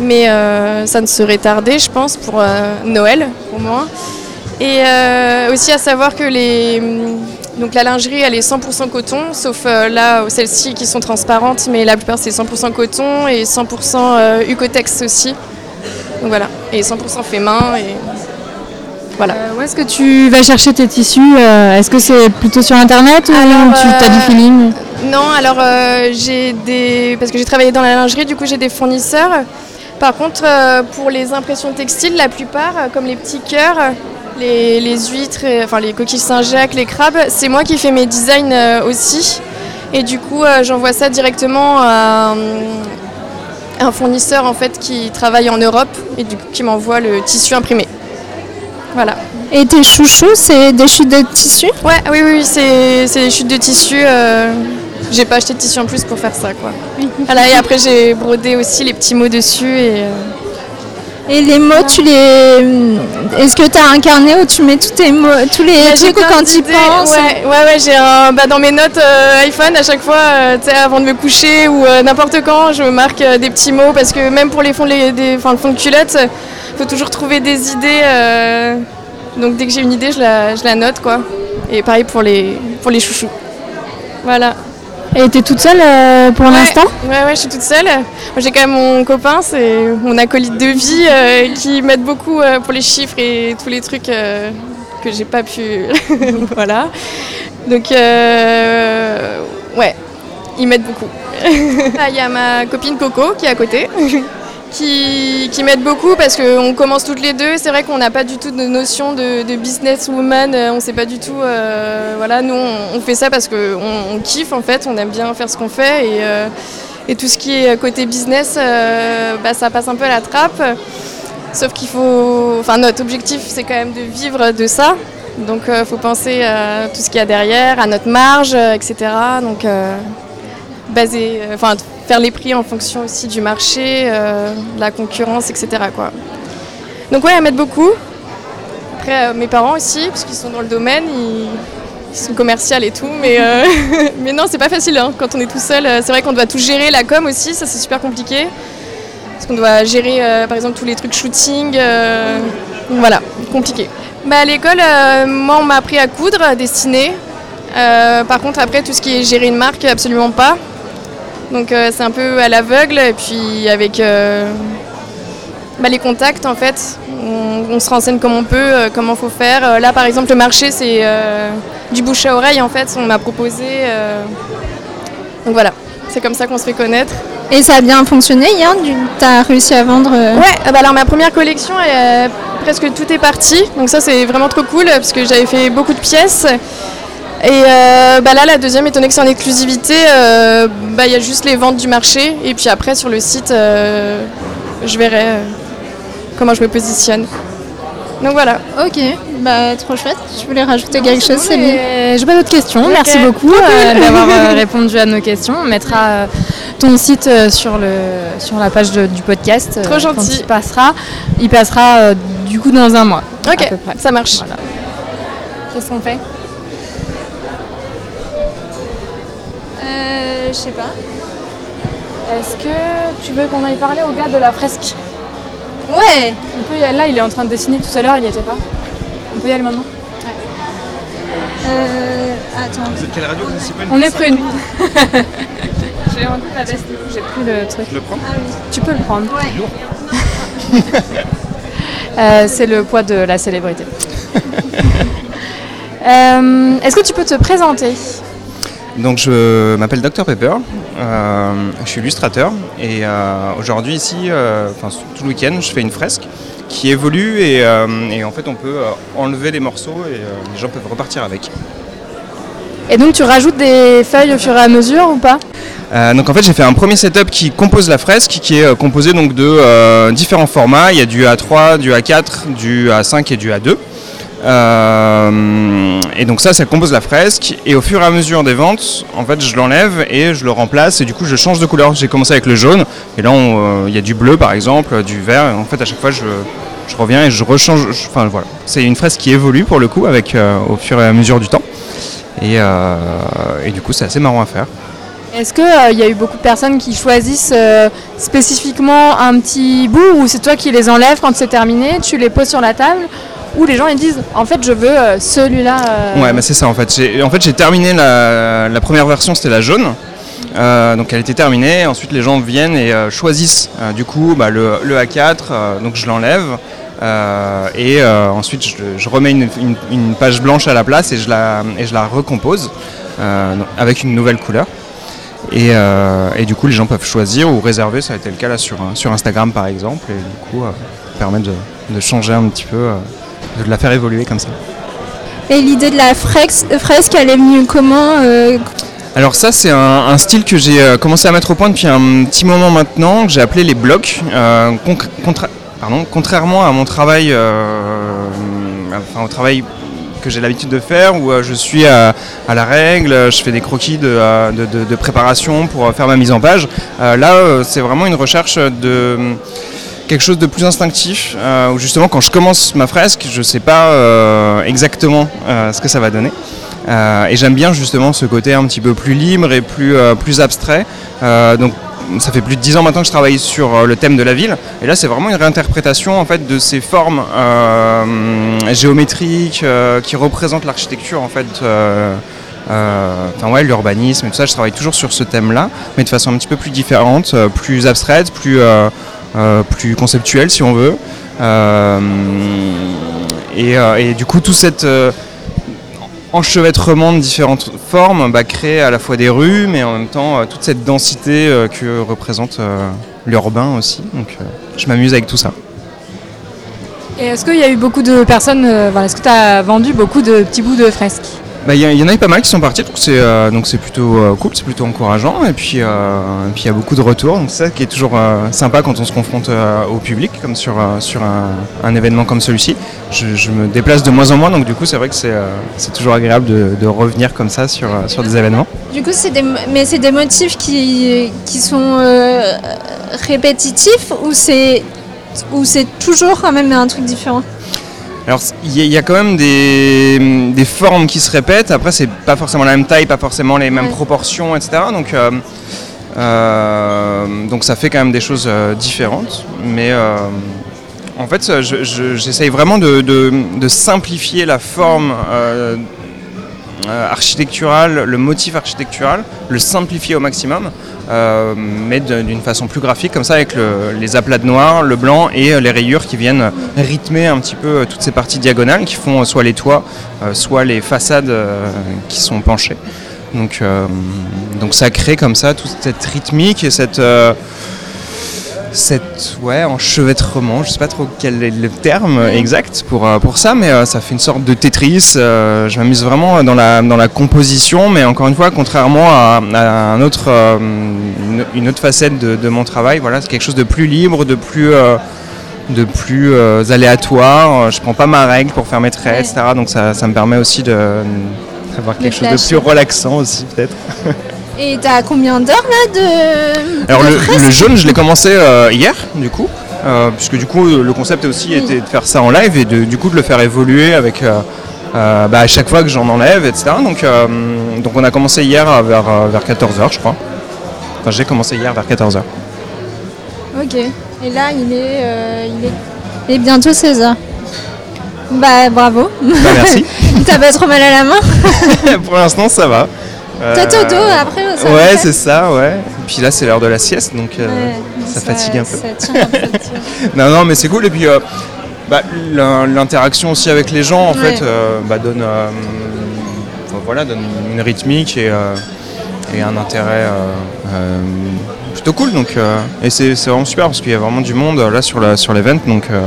Mais ça ne serait tardé, je pense, pour Noël, au moins. Et euh, aussi à savoir que les, donc la lingerie, elle est 100% coton, sauf euh, là, celles-ci qui sont transparentes, mais la plupart, c'est 100% coton et 100% euh, Ucotex aussi. Donc voilà, et 100% fait main. Et... Voilà. où est-ce que tu vas chercher tes tissus euh, Est-ce que c'est plutôt sur internet ou Alors, tu as du euh, feeling Non, alors euh, j'ai des. Parce que j'ai travaillé dans la lingerie, du coup j'ai des fournisseurs. Par contre, euh, pour les impressions textiles, la plupart, euh, comme les petits cœurs, les, les huîtres, et- enfin les coquilles Saint-Jacques, les crabes, c'est moi qui fais mes designs euh, aussi. Et du coup, euh, j'envoie ça directement à euh, un fournisseur en fait qui travaille en Europe et du coup qui m'envoie le tissu imprimé. Voilà. Et tes chouchous, c'est des chutes de tissu? Ouais, oui, oui, c'est c'est des chutes de tissu. euh, j'ai pas acheté de tissu en plus pour faire ça, quoi. Voilà, et après j'ai brodé aussi les petits mots dessus et. euh, Et les mots, tu les. Est-ce que tu as un carnet où tu mets tous, tes mots, tous les Bah, j'ai trucs quand tu penses Ouais, ouais, ouais, j'ai un. Bah, dans mes notes euh, iPhone, à chaque fois, euh, tu sais, avant de me coucher ou euh, n'importe quand, je marque des petits mots parce que même pour les fonds, les, des, enfin, le fond de culotte, il faut toujours trouver des idées. donc dès que j'ai une idée, je la, je la note, quoi. Et pareil pour les, pour les chouchous. Voilà. Et t'es toute seule euh, pour Ouais, l'instant Ouais, ouais, je suis toute seule. Moi, j'ai quand même mon copain, c'est mon acolyte de vie, euh, qui m'aide beaucoup euh, pour les chiffres et tous les trucs euh, que j'ai pas pu. voilà. Donc, euh, ouais, il m'aide beaucoup. Ah, Il y a ma copine Coco qui est à côté. Qui, qui m'aide beaucoup parce qu'on commence toutes les deux. C'est vrai qu'on n'a pas du tout de notion de, de businesswoman. On sait pas du tout. euh, voilà, nous on, fait ça parce qu'on on kiffe en fait. On aime bien faire ce qu'on fait et, euh, tout ce qui est côté business, euh, bah, ça passe un peu à la trappe. Sauf qu'il faut. Enfin, notre objectif c'est quand même de vivre de ça. Donc il faut penser à tout ce qu'il y a derrière, à notre marge, etc. Donc baser, enfin faire les prix en fonction aussi du marché, euh, de la concurrence, etc. Quoi. Donc ouais, elle m'aide beaucoup. Après euh, mes parents aussi, parce qu'ils sont dans le domaine, ils, sont commerciaux et tout, mais, euh, mais non, c'est pas facile hein, quand on est tout seul. C'est vrai qu'on doit tout gérer, la com aussi, ça c'est super compliqué. Parce qu'on doit gérer par exemple tous les trucs shooting, voilà, compliqué. Bah, à l'école, moi on m'a appris à coudre, à dessiner. Par contre après tout ce qui est gérer une marque, absolument pas. Donc euh, c'est un peu à l'aveugle et puis avec euh, bah, les contacts en fait, on, on se renseigne comme on peut, euh, comment faut faire. Euh, là par exemple le marché c'est du bouche à oreille en fait, on m'a proposé. donc voilà, c'est comme ça qu'on se fait connaître. Et ça a bien fonctionné hier Tu as réussi à vendre Ouais, ah bah alors ma première collection, elle, presque tout est parti. Donc ça c'est vraiment trop cool parce que j'avais fait beaucoup de pièces. Et euh, bah là la deuxième, étant donné que c'est en exclusivité, euh, bah, il y a juste les ventes du marché. Et puis après sur le site, euh, je verrai comment je me positionne. Donc voilà. Ok, bah trop chouette. Je voulais rajouter quelque chose, Céline. Et J'ai pas d'autres questions. Merci beaucoup euh, d'avoir euh, répondu à nos questions. On mettra euh, ton site euh, sur, le, sur la page de- du podcast. euh, Trop gentil. Quand il passera. Il passera euh, du coup dans un mois. Ok, à peu près. ça marche. Voilà. Qu'est-ce qu'on fait? Je sais pas. Est-ce que tu veux qu'on aille parler au gars de la fresque Ouais On peut y aller. Là, il est en train de dessiner tout à l'heure, il n'y était pas. On peut y aller maintenant Euh, attends. Vous êtes quelle radio C'est pas une On est prune. J'ai enlevé la veste, j'ai pris le truc. Je le prends? Tu peux le prendre. Euh, c'est le poids de la célébrité. Euh, Est-ce que tu peux te présenter? Donc je m'appelle Dr Pepper, euh, je suis illustrateur et euh, aujourd'hui ici, euh, enfin tout le week-end, je fais une fresque qui évolue et, et en fait on peut enlever les morceaux et les gens peuvent repartir avec. Et donc tu rajoutes des feuilles au fur et à mesure ou pas? Euh, donc en fait j'ai fait un premier setup qui compose la fresque qui est euh, composé donc de euh, différents formats. Il y a du A3, du A4, du A5 et du A2. Euh, et donc ça, ça compose la fresque. Et au fur et à mesure des ventes, en fait, je l'enlève et je le remplace. Et du coup, je change de couleur. J'ai commencé avec le jaune. Et là, euh, il y a du bleu, par exemple, du vert. En fait, à chaque fois, je, reviens et je rechange. Enfin voilà, c'est une fresque qui évolue pour le coup avec euh, au fur et à mesure du temps. Et, euh, du coup, c'est assez marrant à faire. Est-ce qu'il y a eu beaucoup de personnes qui choisissent euh, spécifiquement un petit bout ou c'est toi qui les enlèves quand c'est terminé, tu les poses sur la table? Ou les gens ils disent en fait je veux euh, celui-là euh, Ouais, bah c'est ça en fait. En fait, j'ai terminé la, la première version, c'était la jaune. Euh, donc elle était terminée. Ensuite, les gens viennent et choisissent du coup bah, le, le A4. euh, donc je l'enlève. Et ensuite, je, remets une, page blanche à la place et je la, et je la recompose avec une nouvelle couleur. Et, et du coup, les gens peuvent choisir ou réserver. Ça a été le cas là sur, sur Instagram par exemple. Et du coup, euh, permet de, de changer un petit peu, de la faire évoluer comme ça. Et l'idée de la fresque, fresque, elle est venue comment euh, Alors ça c'est un, un style que j'ai euh, commencé à mettre au point depuis un petit moment maintenant, que j'ai appelé les blocs. Euh, contra- pardon, contrairement à mon travail, euh, enfin au travail que j'ai l'habitude de faire, où euh, je suis à, à la règle, je fais des croquis de, de- de- de préparation pour faire ma mise en page. Euh, là c'est vraiment une recherche de quelque chose de plus instinctif, euh, où justement quand je commence ma fresque, je ne sais pas euh, exactement euh, ce que ça va donner. Et j'aime bien justement ce côté un petit peu plus libre et plus, plus abstrait. Donc ça fait plus de dix ans maintenant que je travaille sur le thème de la ville. Et là c'est vraiment une réinterprétation en fait de ces formes géométriques qui représentent l'architecture en fait. enfin ouais, l'urbanisme et tout ça, je travaille toujours sur ce thème-là, mais de façon un petit peu plus différente, plus abstraite, plus, plus conceptuelle si on veut. Euh, et, euh, et du coup, tout cet euh, enchevêtrement de différentes formes bah, crée à la fois des rues, mais en même temps euh, toute cette densité euh, que représente euh, l'urbain aussi. Donc euh, je m'amuse avec tout ça. Et est-ce qu'il y a eu beaucoup de personnes, euh, est-ce que tu as vendu beaucoup de petits bouts de fresques? Bah, Il y, y en a eu pas mal qui sont partis, donc c'est euh, plutôt euh, cool, c'est plutôt encourageant. Et puis euh, et puis il y a beaucoup de retours, donc c'est ça qui est toujours sympa quand on se confronte au public, comme sur, sur un, événement comme celui-ci. Je, me déplace de moins en moins, donc du coup c'est vrai que c'est toujours agréable de, revenir comme ça sur, sur des événements. Du coup, c'est des, des motifs qui, qui sont répétitifs ou c'est toujours quand même un truc différent? Alors il y, a- il y a quand même des, des formes qui se répètent. Après c'est pas forcément la même taille, pas forcément les mêmes proportions, etc. Donc euh, euh, donc ça fait quand même des choses euh, différentes. Mais euh, en fait je- je- j'essaye vraiment de, de- de simplifier la forme. Euh, architectural, le motif architectural, le simplifier au maximum, euh, mais d'une façon plus graphique, comme ça avec le- les aplats de noir, le blanc et euh, les rayures qui viennent rythmer un petit peu toutes ces parties diagonales qui font soit les toits, soit les façades qui sont penchées. Donc, donc ça crée comme ça toute cette rythmique et cette, cette ouais, enchevêtrement, je sais pas trop quel est le terme exact pour, euh, pour ça, mais euh, ça fait une sorte de Tetris. euh, je m'amuse vraiment dans la, dans la composition, mais encore une fois, contrairement à, à un autre, une, autre facette de, de mon travail, voilà, c'est quelque chose de plus libre, de plus, de plus euh, aléatoire. Je prends pas ma règle pour faire mes traits, etc. Donc ça, ça me permet aussi de d'avoir quelque chose de plus relaxant aussi peut-être. Et t'as combien d'heures là de. Alors de le, le jaune, je l'ai commencé euh, hier, du coup, euh, puisque du coup le concept aussi était de faire ça en live et de, du coup de le faire évoluer avec euh, bah, à chaque fois que j'en enlève, etc. Donc, donc on a commencé hier vers, euh, vers 14h, je crois. Enfin, j'ai commencé hier vers 14h. Ok. Et là, il est, il est, il est bientôt 16h. Bah bravo. merci. T'as pas trop mal à la main Pour l'instant, ça va. T'as tout dos après ça Ouais, c'est ça, ouais. Et puis là, c'est l'heure de la sieste, donc euh, Ouais, ça, fatigue un peu. Ça un peu. non, non, mais c'est cool. Et puis, euh, bah, l'in- l'interaction aussi avec les gens, en Ouais. fait, euh, bah, donne, voilà, donne une rythmique et, et un intérêt plutôt cool. Donc, euh, et c'est vraiment super parce qu'il y a vraiment du monde là sur la sur l'event. Donc, euh,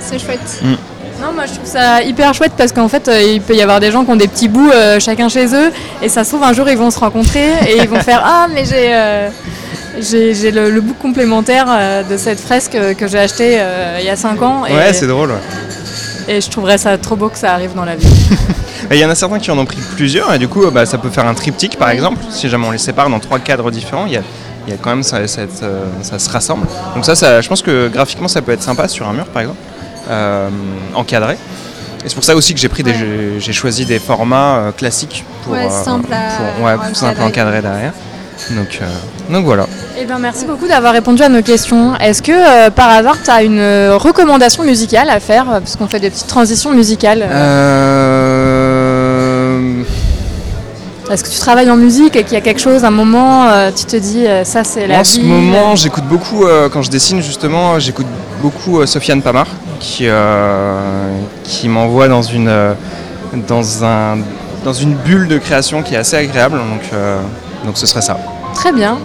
C'est chouette. Mm. Non, moi je trouve ça hyper chouette parce qu'en fait euh, il peut y avoir des gens qui ont des petits bouts euh, chacun chez eux et ça se trouve un jour ils vont se rencontrer et ils vont faire Ah, mais j'ai euh, j'ai le, le bout complémentaire euh, de cette fresque que j'ai acheté euh, il y a 5 ans. Et, ouais, c'est drôle. ouais. Et je trouverais ça trop beau que ça arrive dans la vie. Il y en a certains qui en ont pris plusieurs et du coup bah, ça peut faire un triptyque par exemple. Si jamais on les sépare dans trois cadres différents, il y a il y a quand même ça, ça se rassemble. Donc ça, ça, je pense que graphiquement, ça peut être sympa sur un mur, par exemple, euh, encadré. Et c'est pour ça aussi que j'ai pris des, j'ai- choisi des formats euh, classiques pour, Ouais, euh, simple à- pour- ouais, à pour simple à encadrer. derrière. Donc, euh, donc voilà. Eh ben, merci beaucoup d'avoir répondu à nos questions. Est-ce que par hasard tu as une recommandation musicale à faire? Parce qu'on fait des petites transitions musicales. Est-ce que tu travailles en musique et qu'il y a quelque chose, un moment, euh, tu te dis euh, ça c'est la en vie ce moment, j'écoute beaucoup, euh, quand je dessine justement, j'écoute beaucoup Sofiane Pamar, qui, qui m'envoie dans une, dans, un, dans une bulle de création qui est assez agréable. Donc, donc ce serait ça. Très bien.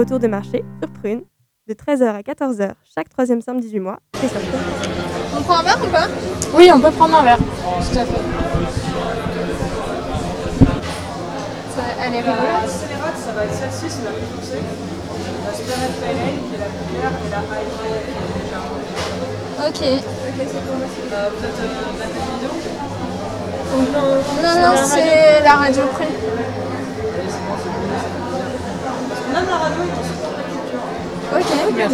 Retour de marché sur Prune, de 13h à 14h chaque troisième samedi du mois. Et sur Prune. On prend un verre ou pas? Oui, on peut prendre un verre. Tout à fait. Ça- Elle est rigolote. Ça va être celle-ci, c'est la plus poussée. La Spirit Pale Ale qui est la plus claire et la High High qui est légèrement. Ok. Euh, Peut-être euh, mettre une vidéo Non, non, c'est la radio près. La radio. Ok,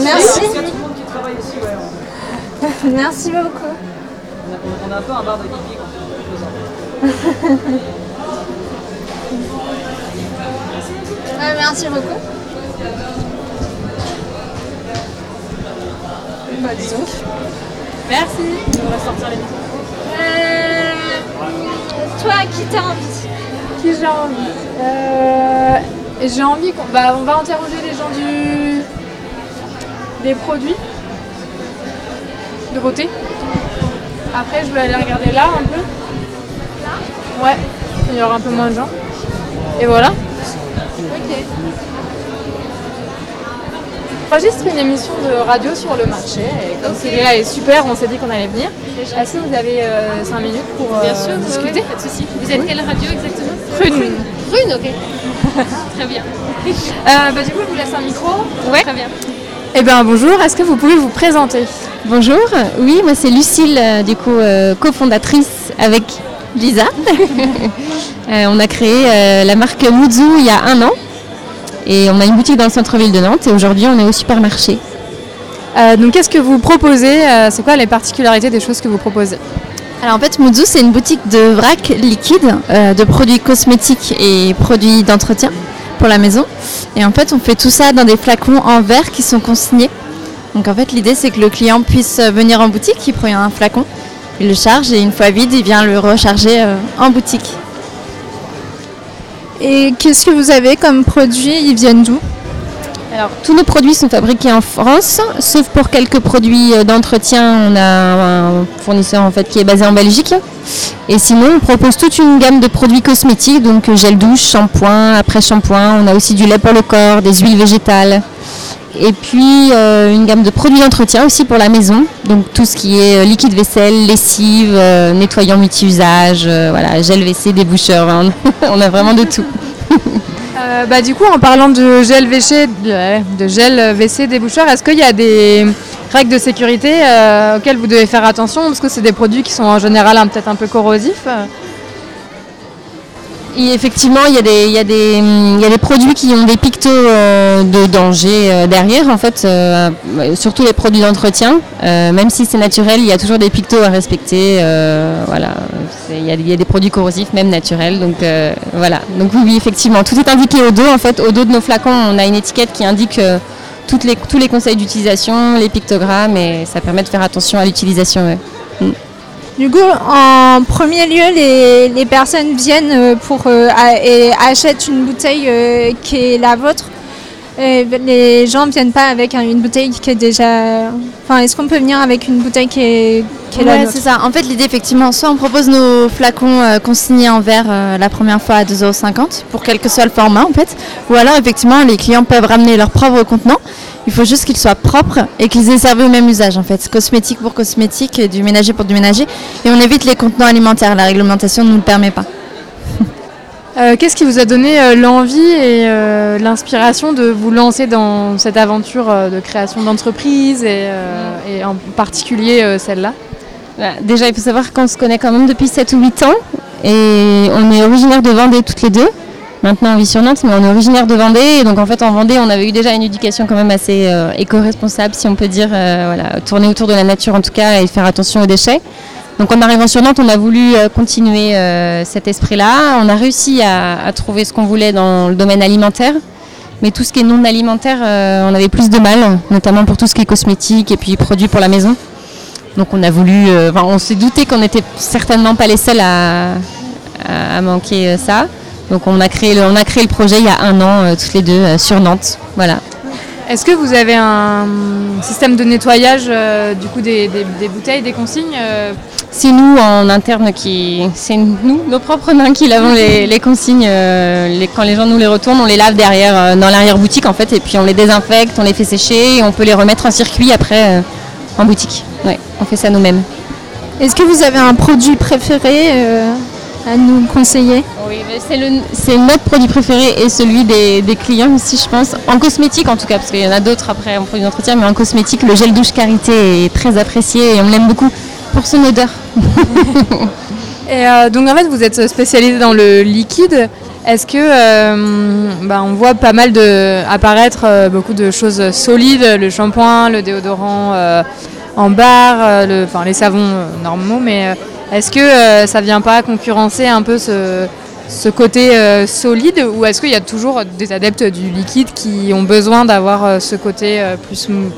merci. tout le monde qui travaille ici, ouais. Merci beaucoup. On a, on a un peu un bar de hippie quand on. Ouais, merci beaucoup. Bah, dis donc. Merci. On va sortir les micros. Euh, toi, qui t'as envie? Qui j'ai envie? Euh, J'ai envie qu'on bah, on va interroger les gens du... des produits de beauté. Après, je vais aller regarder là un peu. Ouais, il y aura un peu moins de gens. Et voilà. Ok. J'enregistre une émission de radio sur le marché et comme Célia est super, on s'est dit qu'on allait venir. Que vous avez 5 minutes pour Bien euh, sûr, ouais, discuter ouais, pas de souci. Vous êtes quelle radio exactement Prune. Prune, ok. Très bien. Euh, bah, du coup, je vous laisse un micro. Ouais. Très bien. Eh bien bonjour, est-ce que vous pouvez vous présenter? Bonjour, oui, moi c'est Lucille, euh, du coup euh, cofondatrice avec Lisa. Euh, on a créé euh, la marque Muzu il y a un an et on a une boutique dans le centre-ville de Nantes et aujourd'hui on est au supermarché. Euh, donc qu'est-ce que vous proposez? Euh, C'est quoi les particularités des choses que vous proposez? Alors en fait Muzu c'est une boutique de vrac liquide, euh, de produits cosmétiques et produits d'entretien pour la maison. Et en fait on fait tout ça dans des flacons en verre qui sont consignés. Donc en fait l'idée c'est que le client puisse venir en boutique, il prend un flacon, il le charge et une fois vide il vient le recharger euh, en boutique. Et qu'est-ce que vous avez comme produits Ils viennent d'où? Alors, tous nos produits sont fabriqués en France, sauf pour quelques produits euh, d'entretien. On a un fournisseur en fait qui est basé en Belgique. Et sinon, on propose toute une gamme de produits cosmétiques, donc euh, gel douche, shampoing, après-shampoing. On a aussi du lait pour le corps, des huiles végétales. Et puis euh, une gamme de produits d'entretien aussi pour la maison, donc tout ce qui est liquide vaisselle, lessive, nettoyant multi-usage, voilà, gel WC, déboucheur, hein. on a vraiment de tout. Euh, bah, du coup, en parlant de gel WC, de, gel WC déboucheur, est-ce qu'il y a des règles de sécurité euh, auxquelles vous devez faire attention? Parce que c'est des produits qui sont en général hein, peut-être un peu corrosifs. Effectivement, il y, a des, il, y a des, il y a des produits qui ont des pictos euh, de danger euh, derrière, en fait, euh, surtout les produits d'entretien. Même si c'est naturel, il y a toujours des pictos à respecter. voilà, il y, a, des produits corrosifs, même naturels. Donc voilà. Donc oui, oui, effectivement, tout est indiqué au dos. En fait, au dos de nos flacons, on a une étiquette qui indique tous les conseils d'utilisation, les pictogrammes, et ça permet de faire attention à l'utilisation. Mm. Du coup, en premier lieu, les, les personnes viennent euh, pour, euh, et achètent une bouteille euh, qui est la vôtre. Et les gens ne viennent pas avec un- une bouteille qui est déjà... Enfin, est-ce qu'on peut venir avec une bouteille qui est, qui est la Ouais, nôtre? c'est ça. En fait, l'idée, effectivement, soit on propose nos flacons euh, consignés en verre euh, la première fois à 2,50€ pour quel que soit le format, en fait. Ou alors, effectivement, les clients peuvent ramener leur propre contenant. Il faut juste qu'ils soient propres et qu'ils aient servi au même usage, en fait. Cosmétique pour cosmétique, et du ménager pour du ménager. Et on évite les contenants alimentaires. La réglementation ne nous le permet pas. Euh, Qu'est-ce qui vous a donné euh, l'envie et euh, l'inspiration de vous lancer dans cette aventure euh, de création d'entreprise et, euh, et en particulier euh, celle-là? Voilà, Déjà, il faut savoir qu'on se connaît quand même depuis 7 ou 8 ans et on est originaire de Vendée toutes les deux. Maintenant, on vit sur Nantes, mais on est originaire de Vendée. Donc, en fait, en Vendée, on avait eu déjà une éducation quand même assez euh, éco-responsable, si on peut dire, euh, voilà, tourner autour de la nature en tout cas et faire attention aux déchets. Donc, en arrivant sur Nantes, on a voulu euh, continuer cet esprit-là. On a réussi à, trouver ce qu'on voulait dans le domaine alimentaire. Mais tout ce qui est non alimentaire, on avait plus de mal, notamment pour tout ce qui est cosmétique et puis produits pour la maison. Donc on a voulu, on s'est douté qu'on n'était certainement pas les seuls à, manquer ça. Donc on a créé le, on a créé le projet il y a un an, euh, toutes les deux, euh, sur Nantes. Voilà. Est-ce que vous avez un système de nettoyage euh, du coup des, des- des bouteilles, des consignes euh, C'est nous en interne qui, c'est nous, nos propres mains qui lavons les, les consignes. euh, les- quand les gens nous les retournent, on les lave derrière, euh, dans l'arrière boutique en fait, et puis on les désinfecte, on les fait sécher, et on peut les remettre en circuit après euh, en boutique. Ouais, on fait ça nous-mêmes. Est-ce que vous avez un produit préféré euh, à nous conseiller Oui, c'est le- c'est notre produit préféré et celui des, des clients aussi, je pense. En cosmétique en tout cas, parce qu'il y en a d'autres après en produit d'entretien, mais en cosmétique, le gel douche Carité est très apprécié et on l'aime beaucoup pour son odeur. Et euh, donc en fait vous êtes spécialisé dans le liquide. Est-ce que euh, bah, on voit pas mal de apparaître euh, beaucoup de choses solides, le shampoing, le déodorant en barre, le- enfin les savons normaux, mais est-ce que euh, ça vient pas concurrencer un peu ce, ce côté euh, solide ou est-ce qu'il y a toujours des adeptes du liquide qui ont besoin d'avoir euh, ce côté euh, plus mou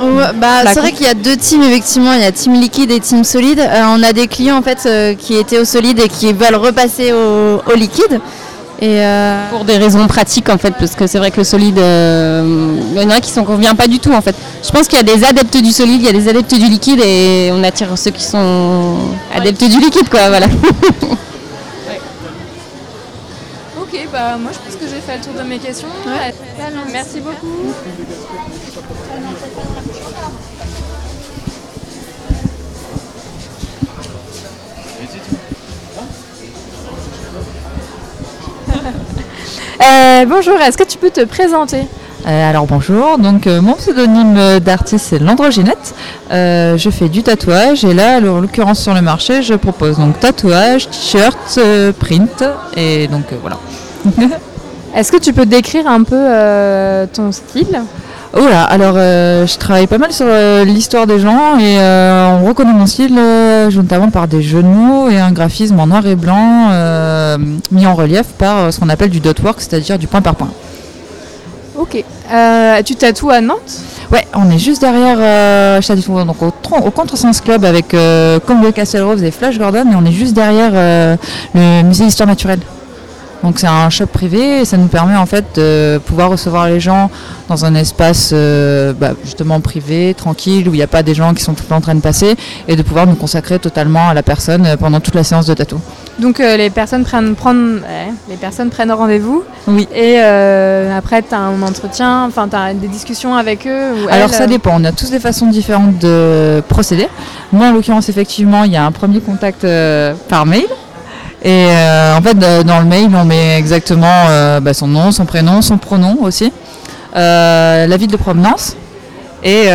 Ouais, bah, c'est vrai qu'il y a deux teams effectivement, il y a team liquide et team solide. On a des clients en fait qui étaient au solide et qui veulent repasser au, au liquide. Et euh, Pour des raisons pratiques en fait, parce que c'est vrai que le solide, euh, il y en a qui ne convient pas du tout en fait. Je pense qu'il y a des adeptes du solide, il y a des adeptes du liquide et on attire ceux qui sont adeptes du liquide quoi, voilà. Ok, bah moi je pense que j'ai fait le tour de mes questions. Merci beaucoup. Euh, bonjour, est-ce que tu peux te présenter Euh, alors bonjour, donc euh, mon pseudonyme d'artiste c'est l'androgynette. Euh, je fais du tatouage et là, en l'occurrence sur le marché, je propose donc tatouage, t-shirt, print et donc voilà. Est-ce que tu peux décrire un peu ton style? Oh là, alors euh, je travaille pas mal sur euh, l'histoire des gens et euh, on reconnaît mon style notamment par des jeux de mots et un graphisme en noir et blanc mis en relief par ce qu'on appelle du dot work, c'est-à-dire du point par point. Ok. Tu tatoues à Nantes? Ouais, on est juste derrière Faubourg, donc au, au Contresens Club avec le Castle Rose et Flash Gordon, et on est juste derrière le musée d'histoire naturelle. Donc c'est un shop privé et ça nous permet en fait de pouvoir recevoir les gens dans un espace euh, bah, justement privé, tranquille, où il n'y a pas des gens qui sont tout le temps en train de passer, et de pouvoir nous consacrer totalement à la personne euh, pendant toute la séance de tatou. Donc euh, les personnes prennent prendre, ouais, les personnes prennent rendez-vous. Oui. Et euh, après tu as un entretien, enfin tu as des discussions avec eux ou Alors elles, ça dépend, on a tous des façons différentes de procéder. Moi en l'occurrence effectivement il y a un premier contact par mail. Et euh, en fait dans le mail on met exactement euh, bah, son nom, son prénom, son pronom aussi, euh, la ville de provenance et...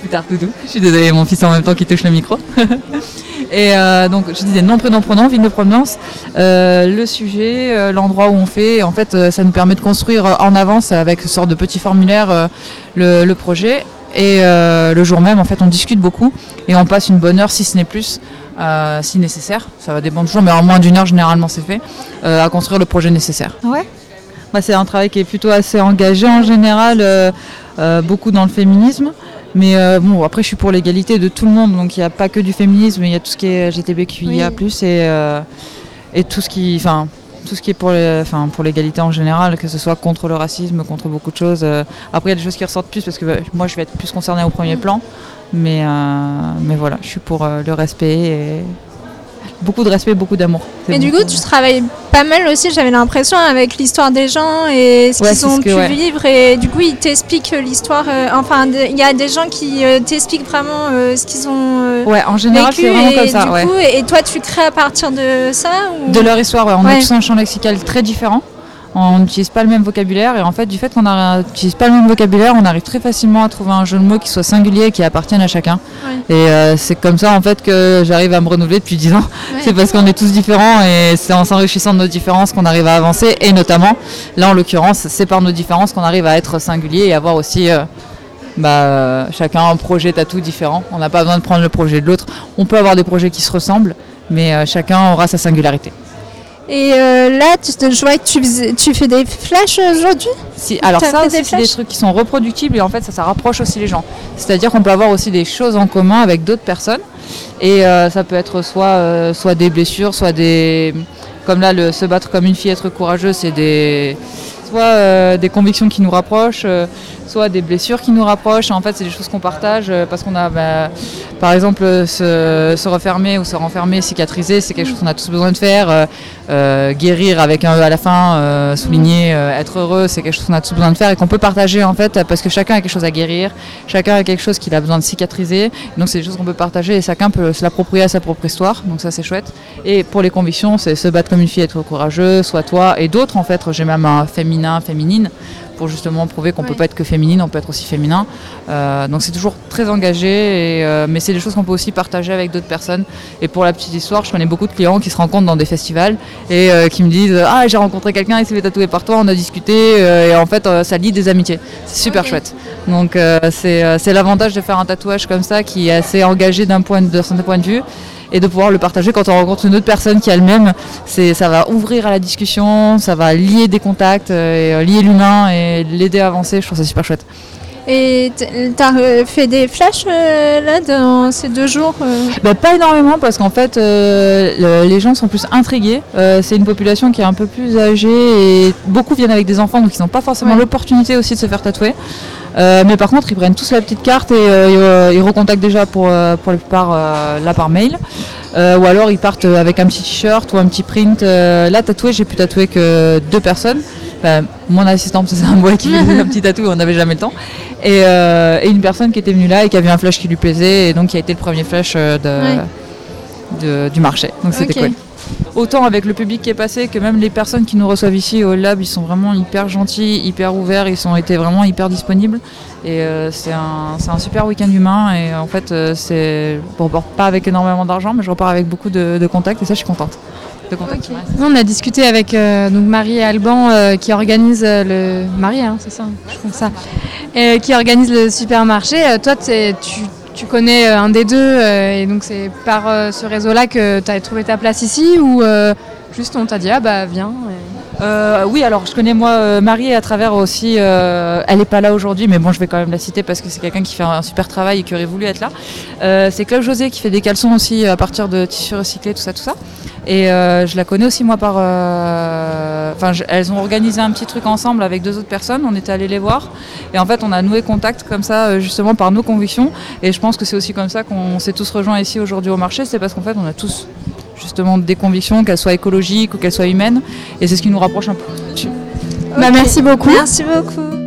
Plus tard doudou, je suis désolée mon fils en même temps qui touche le micro. Et donc, je disais nom, prénom, pronom, ville de provenance, le sujet, l'endroit où on fait. En fait, ça nous permet de construire en avance avec une sorte de petit formulaire le, projet. Et le jour même, en fait, on discute beaucoup et on passe une bonne heure, si ce n'est plus, euh, si nécessaire. Ça va dépendre toujours, mais en moins d'une heure, généralement, c'est fait, euh, à construire le projet nécessaire. Ouais. Bah, c'est un travail qui est plutôt assez engagé en général, euh, beaucoup dans le féminisme. Mais bon, après, je suis pour l'égalité de tout le monde, donc il n'y a pas que du féminisme, il y a tout ce qui est GTBQIA+, Oui. et, et tout ce qui, enfin, tout ce qui est pour, les- enfin, pour l'égalité en général, que ce soit contre le racisme, contre beaucoup de choses. Après, il y a des choses qui ressortent plus parce que moi, je vais être plus concernée au premier plan, mais, euh, mais voilà, je suis pour euh, le respect et beaucoup de respect, beaucoup d'amour. Mais du coup, tu travailles pas mal aussi, j'avais l'impression, avec l'histoire des gens et ce Ouais, qu'ils ont ce que- pu ouais. vivre. Et du coup, ils t'expliquent l'histoire. euh, enfin, il y a des gens qui euh, t'expliquent vraiment euh, ce qu'ils ont Ouais, en général, vécu. c'est vraiment et comme ça, du ouais. coup, et, et toi, tu crées à partir de ça ou- De leur histoire, ouais. On a tous un champ lexical très différent. On n'utilise pas le même vocabulaire et en fait, du fait qu'on n'utilise pas le même vocabulaire, on arrive très facilement à trouver un jeu de mots qui soit singulier et qui appartienne à chacun. Ouais. Et euh, c'est comme ça en fait que j'arrive à me renouveler depuis 10 ans. Ouais. C'est parce qu'on est tous différents et c'est en s'enrichissant de nos différences qu'on arrive à avancer. Et notamment, là en l'occurrence, c'est par nos différences qu'on arrive à être singulier et avoir aussi euh, bah, chacun un projet tatou différent. On n'a pas besoin de prendre le projet de l'autre. On peut avoir des projets qui se ressemblent, mais euh, chacun aura sa singularité. Et euh, là, tu, je vois que tu, faisais- tu fais des flashs aujourd'hui? Si, alors ça aussi, c'est des trucs qui sont reproductibles et en fait ça, ça rapproche aussi les gens. C'est-à-dire qu'on peut avoir aussi des choses en commun avec d'autres personnes et euh, ça peut être soit, euh, soit des blessures, soit des... Comme là, le se battre comme une fille, être courageux, c'est des... Soit euh, des convictions qui nous rapprochent, euh, soit des blessures qui nous rapprochent. En fait, c'est des choses qu'on partage euh, parce qu'on a, bah, par exemple, se, refermer ou se renfermer, cicatriser, c'est quelque chose qu'on a tous besoin de faire. Guérir avec un E à la fin, souligner, être heureux, c'est quelque chose qu'on a tous besoin de faire et qu'on peut partager en fait parce que chacun a quelque chose à guérir, chacun a quelque chose qu'il a besoin de cicatriser. Donc c'est des choses qu'on peut partager et chacun peut se l'approprier à sa propre histoire. Donc ça c'est chouette. Et pour les convictions, c'est se battre comme une fille, être courageux, soit toi et d'autres en fait. J'ai même un féminin, féminine pour justement prouver qu'on peut pas être que féminine, on peut être aussi féminin. Euh, donc c'est toujours très engagé, et, euh, mais c'est des choses qu'on peut aussi partager avec d'autres personnes. Et pour la petite histoire, je connais beaucoup de clients qui se rencontrent dans des festivals et euh, qui me disent ah j'ai rencontré quelqu'un, il s'est fait tatouer par toi, on a discuté et en fait ça lie des amitiés. C'est super chouette. Donc c'est c'est l'avantage de faire un tatouage comme ça qui est assez engagé d'un point de, certain point de vue et de pouvoir le partager quand on rencontre une autre personne qui a le même. C'est, ça va ouvrir à la discussion, ça va lier des contacts, euh, et, euh, lier l'humain et l'aider à avancer. Je trouve ça super chouette. Et t'as euh, fait des flashs euh, là dans ces deux jours euh Bah, pas énormément parce qu'en fait euh, le- les gens sont plus intrigués. C'est une population qui est un peu plus âgée et beaucoup viennent avec des enfants donc ils n'ont pas forcément l'opportunité aussi de se faire tatouer. Mais par contre ils prennent tous la petite carte et ils, recontactent déjà pour, pour la plupart là par mail. Ou alors ils partent avec un petit t-shirt ou un petit print. Là tatoué j'ai pu tatouer que deux personnes. Enfin, mon assistante c'est un boy qui faisait un petit tatou on n'avait jamais le temps. Et, euh, et une personne qui était venue là et qui avait un flash qui lui plaisait et donc qui a été le premier flash euh, de- du marché. Donc c'était cool. Autant avec le public qui est passé que même les personnes qui nous reçoivent ici au lab, ils sont vraiment hyper gentils, hyper ouverts, ils ont été vraiment hyper disponibles. Et euh, c'est un, super week-end humain. Et en fait, c'est. On repart pas avec énormément d'argent, mais je repars avec beaucoup de, de contacts et ça, je suis contente. De contacts. Nous, on a discuté avec euh, donc Marie et Alban euh, qui organisent euh, le. Marie, hein, c'est ça, je ça. Euh, qui organise le supermarché. Toi, tu, tu connais un des deux et donc c'est par ce réseau-là que tu as trouvé ta place ici ou juste on t'a dit ah bah viens. et- Euh, oui, alors je connais moi euh, Marie à travers aussi. euh, elle n'est pas là aujourd'hui, mais bon, je vais quand même la citer parce que c'est quelqu'un qui fait un super travail et qui aurait voulu être là. C'est Claude José qui fait des caleçons aussi à partir de tissus recyclés, tout ça, tout ça. Et je la connais aussi moi par. Enfin, elles ont organisé un petit truc ensemble avec deux autres personnes. On était allés les voir et en fait, on a noué contact comme ça justement par nos convictions. Et je pense que c'est aussi comme ça qu'on s'est tous rejoints ici aujourd'hui au marché. C'est parce qu'en fait, on a tous justement des convictions, qu'elles soient écologiques ou qu'elles soient humaines. Et c'est ce qui nous rapproche un peu. Bah, merci beaucoup. Merci beaucoup.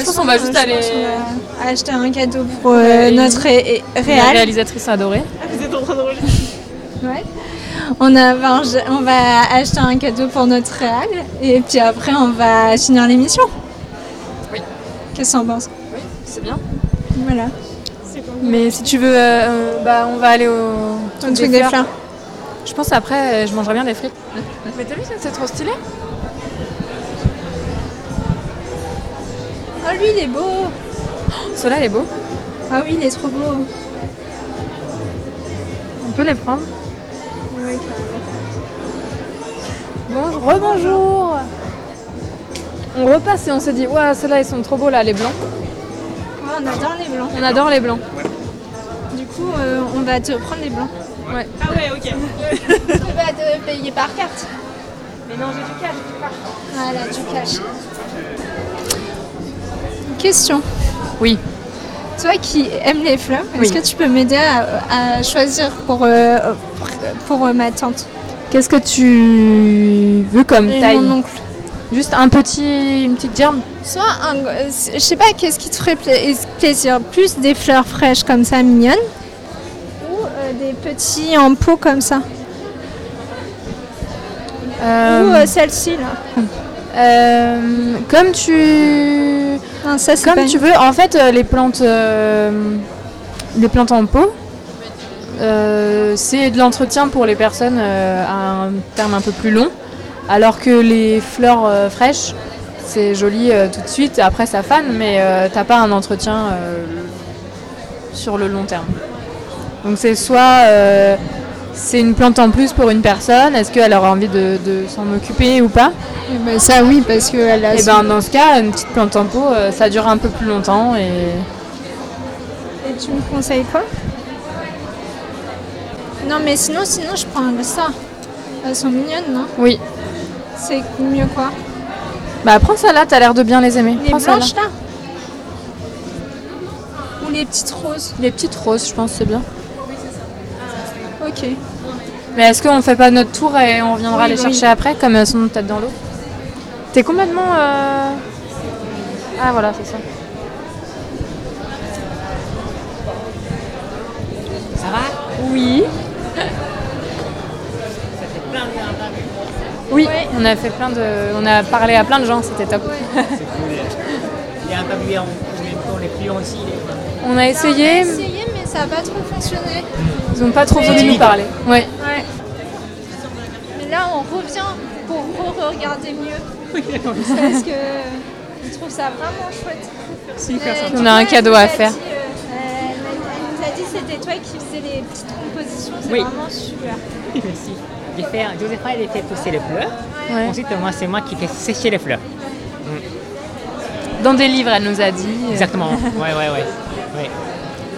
Je pense qu'on va juste aller- acheter un cadeau pour euh, notre réal. réalisatrice adorée. Vous êtes en train de Ouais. On, a, va- on va acheter un cadeau pour notre réal et puis après on va finir l'émission. Oui. Qu'est-ce que t'en penses? Oui, c'est bien. Voilà. Mais si tu veux, euh, bah, on va aller au truc des fleurs. Je pense après, euh, je mangerai bien des frites. Mais t'as vu, ça, c'est trop stylé Oh lui il est beau Celui-là, il est beau. Ah oui il est trop beau On peut les prendre Bonjour, rebonjour On repasse et on se dit, ouais, ceux-là, ils sont trop beaux, là, les blancs. Ouais, on adore les blancs. On adore les blancs. Du coup euh, on va te prendre les blancs. Ouais. Ah ouais ok. tu vas te payer par carte. Mais non, j'ai du cash. Voilà du cash. Question. Oui. Toi qui aimes les fleurs, Oui. est-ce que tu peux m'aider à, à choisir pour, euh, pour euh, ma tante? Qu'est-ce que tu veux comme Et taille? mon oncle. Juste un petit, une petite gerbe Soit un, euh, je sais pas, qu'est-ce qui te ferait pla- plaisir Plus des fleurs fraîches comme ça, mignonnes? Ou euh, des petits en pot comme ça? Ou celle-ci là Euh, comme tu ça, c'est comme tu veux en fait euh, les plantes euh, les plantes en pot euh, c'est de l'entretien pour les personnes à un terme un peu plus long alors que les fleurs fraîches c'est joli tout de suite après ça fane mais t'as pas un entretien sur le long terme. Donc c'est soit c'est une plante en plus pour une personne est-ce qu'elle aura envie de, de s'en occuper ou pas Eh ben, ça oui parce qu'elle a et son- ben dans ce cas, une petite plante en pot, euh, ça dure un peu plus longtemps et Et tu me conseilles quoi? Non mais sinon, sinon je prends ça. Elles sont mignonnes, non? Oui. C'est mieux quoi? Bah prends ça là, t'as l'air de bien les aimer. Les Prends ça blanches là? Ou les petites roses? Les petites roses, je pense, c'est bien. Ok. Mais est-ce qu'on fait pas notre tour et on reviendra Oui, les oui. chercher après, comme elles sont peut-être dans l'eau? T'es complètement. euh, Ah voilà, c'est ça. Ça va? Oui. Oui, on a fait plein de. On a parlé à plein de gens, c'était top. Il y a un pavillon pour les clients aussi. On a essayé, Ça n'a pas trop fonctionné. ils ont pas trop voulu nous parler. Ouais. Ouais. Mais là, on revient pour re-regarder mieux. Parce que je trouve ça vraiment chouette. Sympa. On a un cadeau à faire. dit, euh, elle nous a dit que c'était toi qui faisais les petites compositions. C'est Oui. vraiment super. Merci. J'ai fait, Josepha, elle fait pousser les fleurs. Ouais. Ensuite, moi, c'est moi qui fais sécher les fleurs. Dans des livres, elle nous a dit. Exactement. ouais, ouais, ouais. ouais.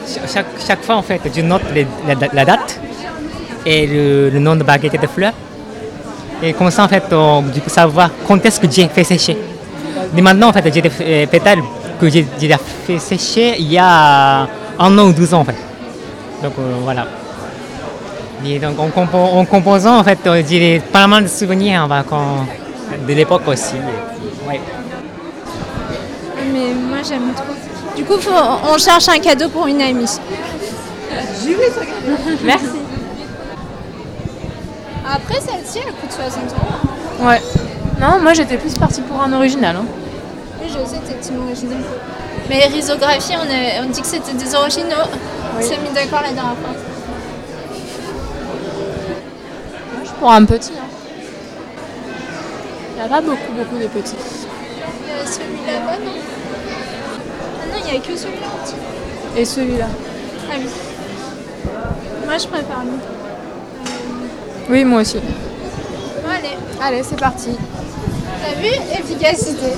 Ch- Chaque, chaque fois, en fait, je note la, da- la date et le, nom de baguette de fleurs. Et comme ça, en fait, on, du coup, savoir quand est-ce que j'ai fait sécher. Mais maintenant, en fait, j'ai des euh, pétales que j'ai fait sécher il y a un an ou deux ans, en fait. Donc, euh, voilà. Et donc, en, compo- en composant, en fait, euh, j'ai pas mal de souvenirs hein, bah, quand- de l'époque aussi. Et ouais. Mais moi, j'aime trop. Du coup, faut- on cherche un cadeau pour une amie. Merci. Après, celle-ci, elle coûte 60 euros. Ouais. Non, moi j'étais plus partie pour un original. hein. Oui, je sais, t'es team original. Mais risographie, on, a- on dit que c'était des originaux. On s'est mis d'accord la dernière fois. Moi, je prends un petit. hein. Il n'y a pas beaucoup, beaucoup de petits. Il y a celui là-bas, non, il n'y a que celui-là. Et celui-là. Ah oui. Moi, je préfère lui. Oui, moi aussi. Bon, allez. Allez, c'est parti. T'as vu? Efficacité.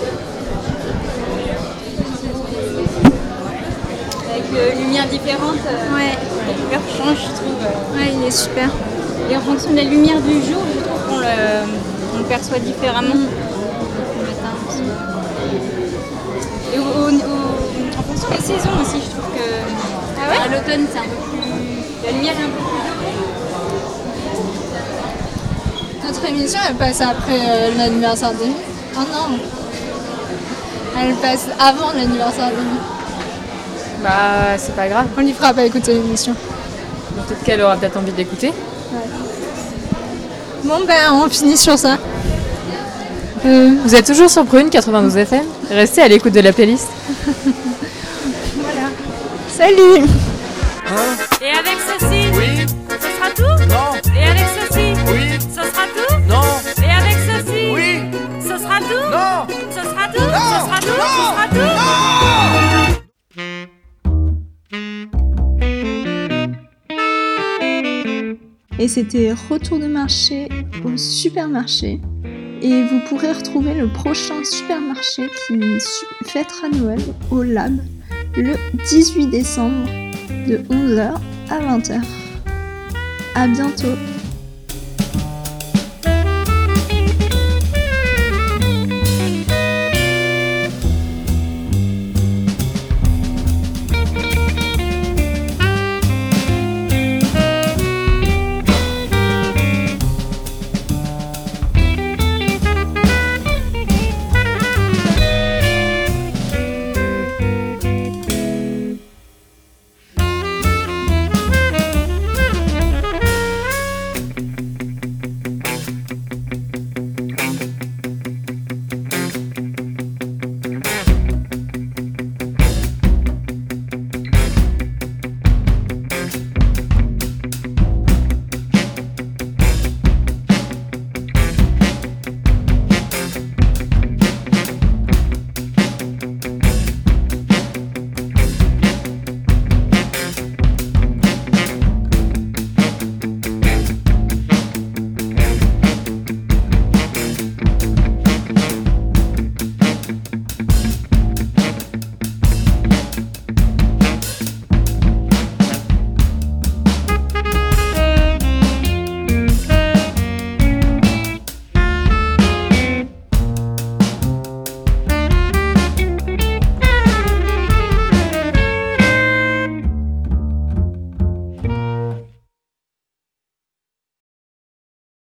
Avec euh, lumière différente, euh, Ouais. la couleur change, je trouve. euh. Ouais, il est super. Et en fonction de la lumière du jour, je trouve qu'on le, on le perçoit différemment. Mm. Le matin. Et au- au- des saisons aussi, je trouve que à l'automne, c'est un peu plus. La lumière est un peu plus. Notre émission, elle passe après euh, l'anniversaire d'Amy. Oh non Elle passe avant l'anniversaire d'Amy. Bah, c'est pas grave. On lui fera pas écouter l'émission. Peut-être qu'elle aura peut-être envie d'écouter. Bon, ben, on finit sur ça. Euh, Vous êtes toujours sur Prune 92 FM. Restez à l'écoute de la playlist. Salut Et avec ceci, oui. ce sera tout Non. Et avec ceci, oui. ce sera tout Non. Et avec ceci, oui. ce sera tout Non. Ce sera tout Ce sera tout Ce sera tout Et c'était Retour de marché au supermarché. Et vous pourrez retrouver le prochain supermarché qui fêtera Noël au Lab le 18 décembre de 11h à 20h. À bientôt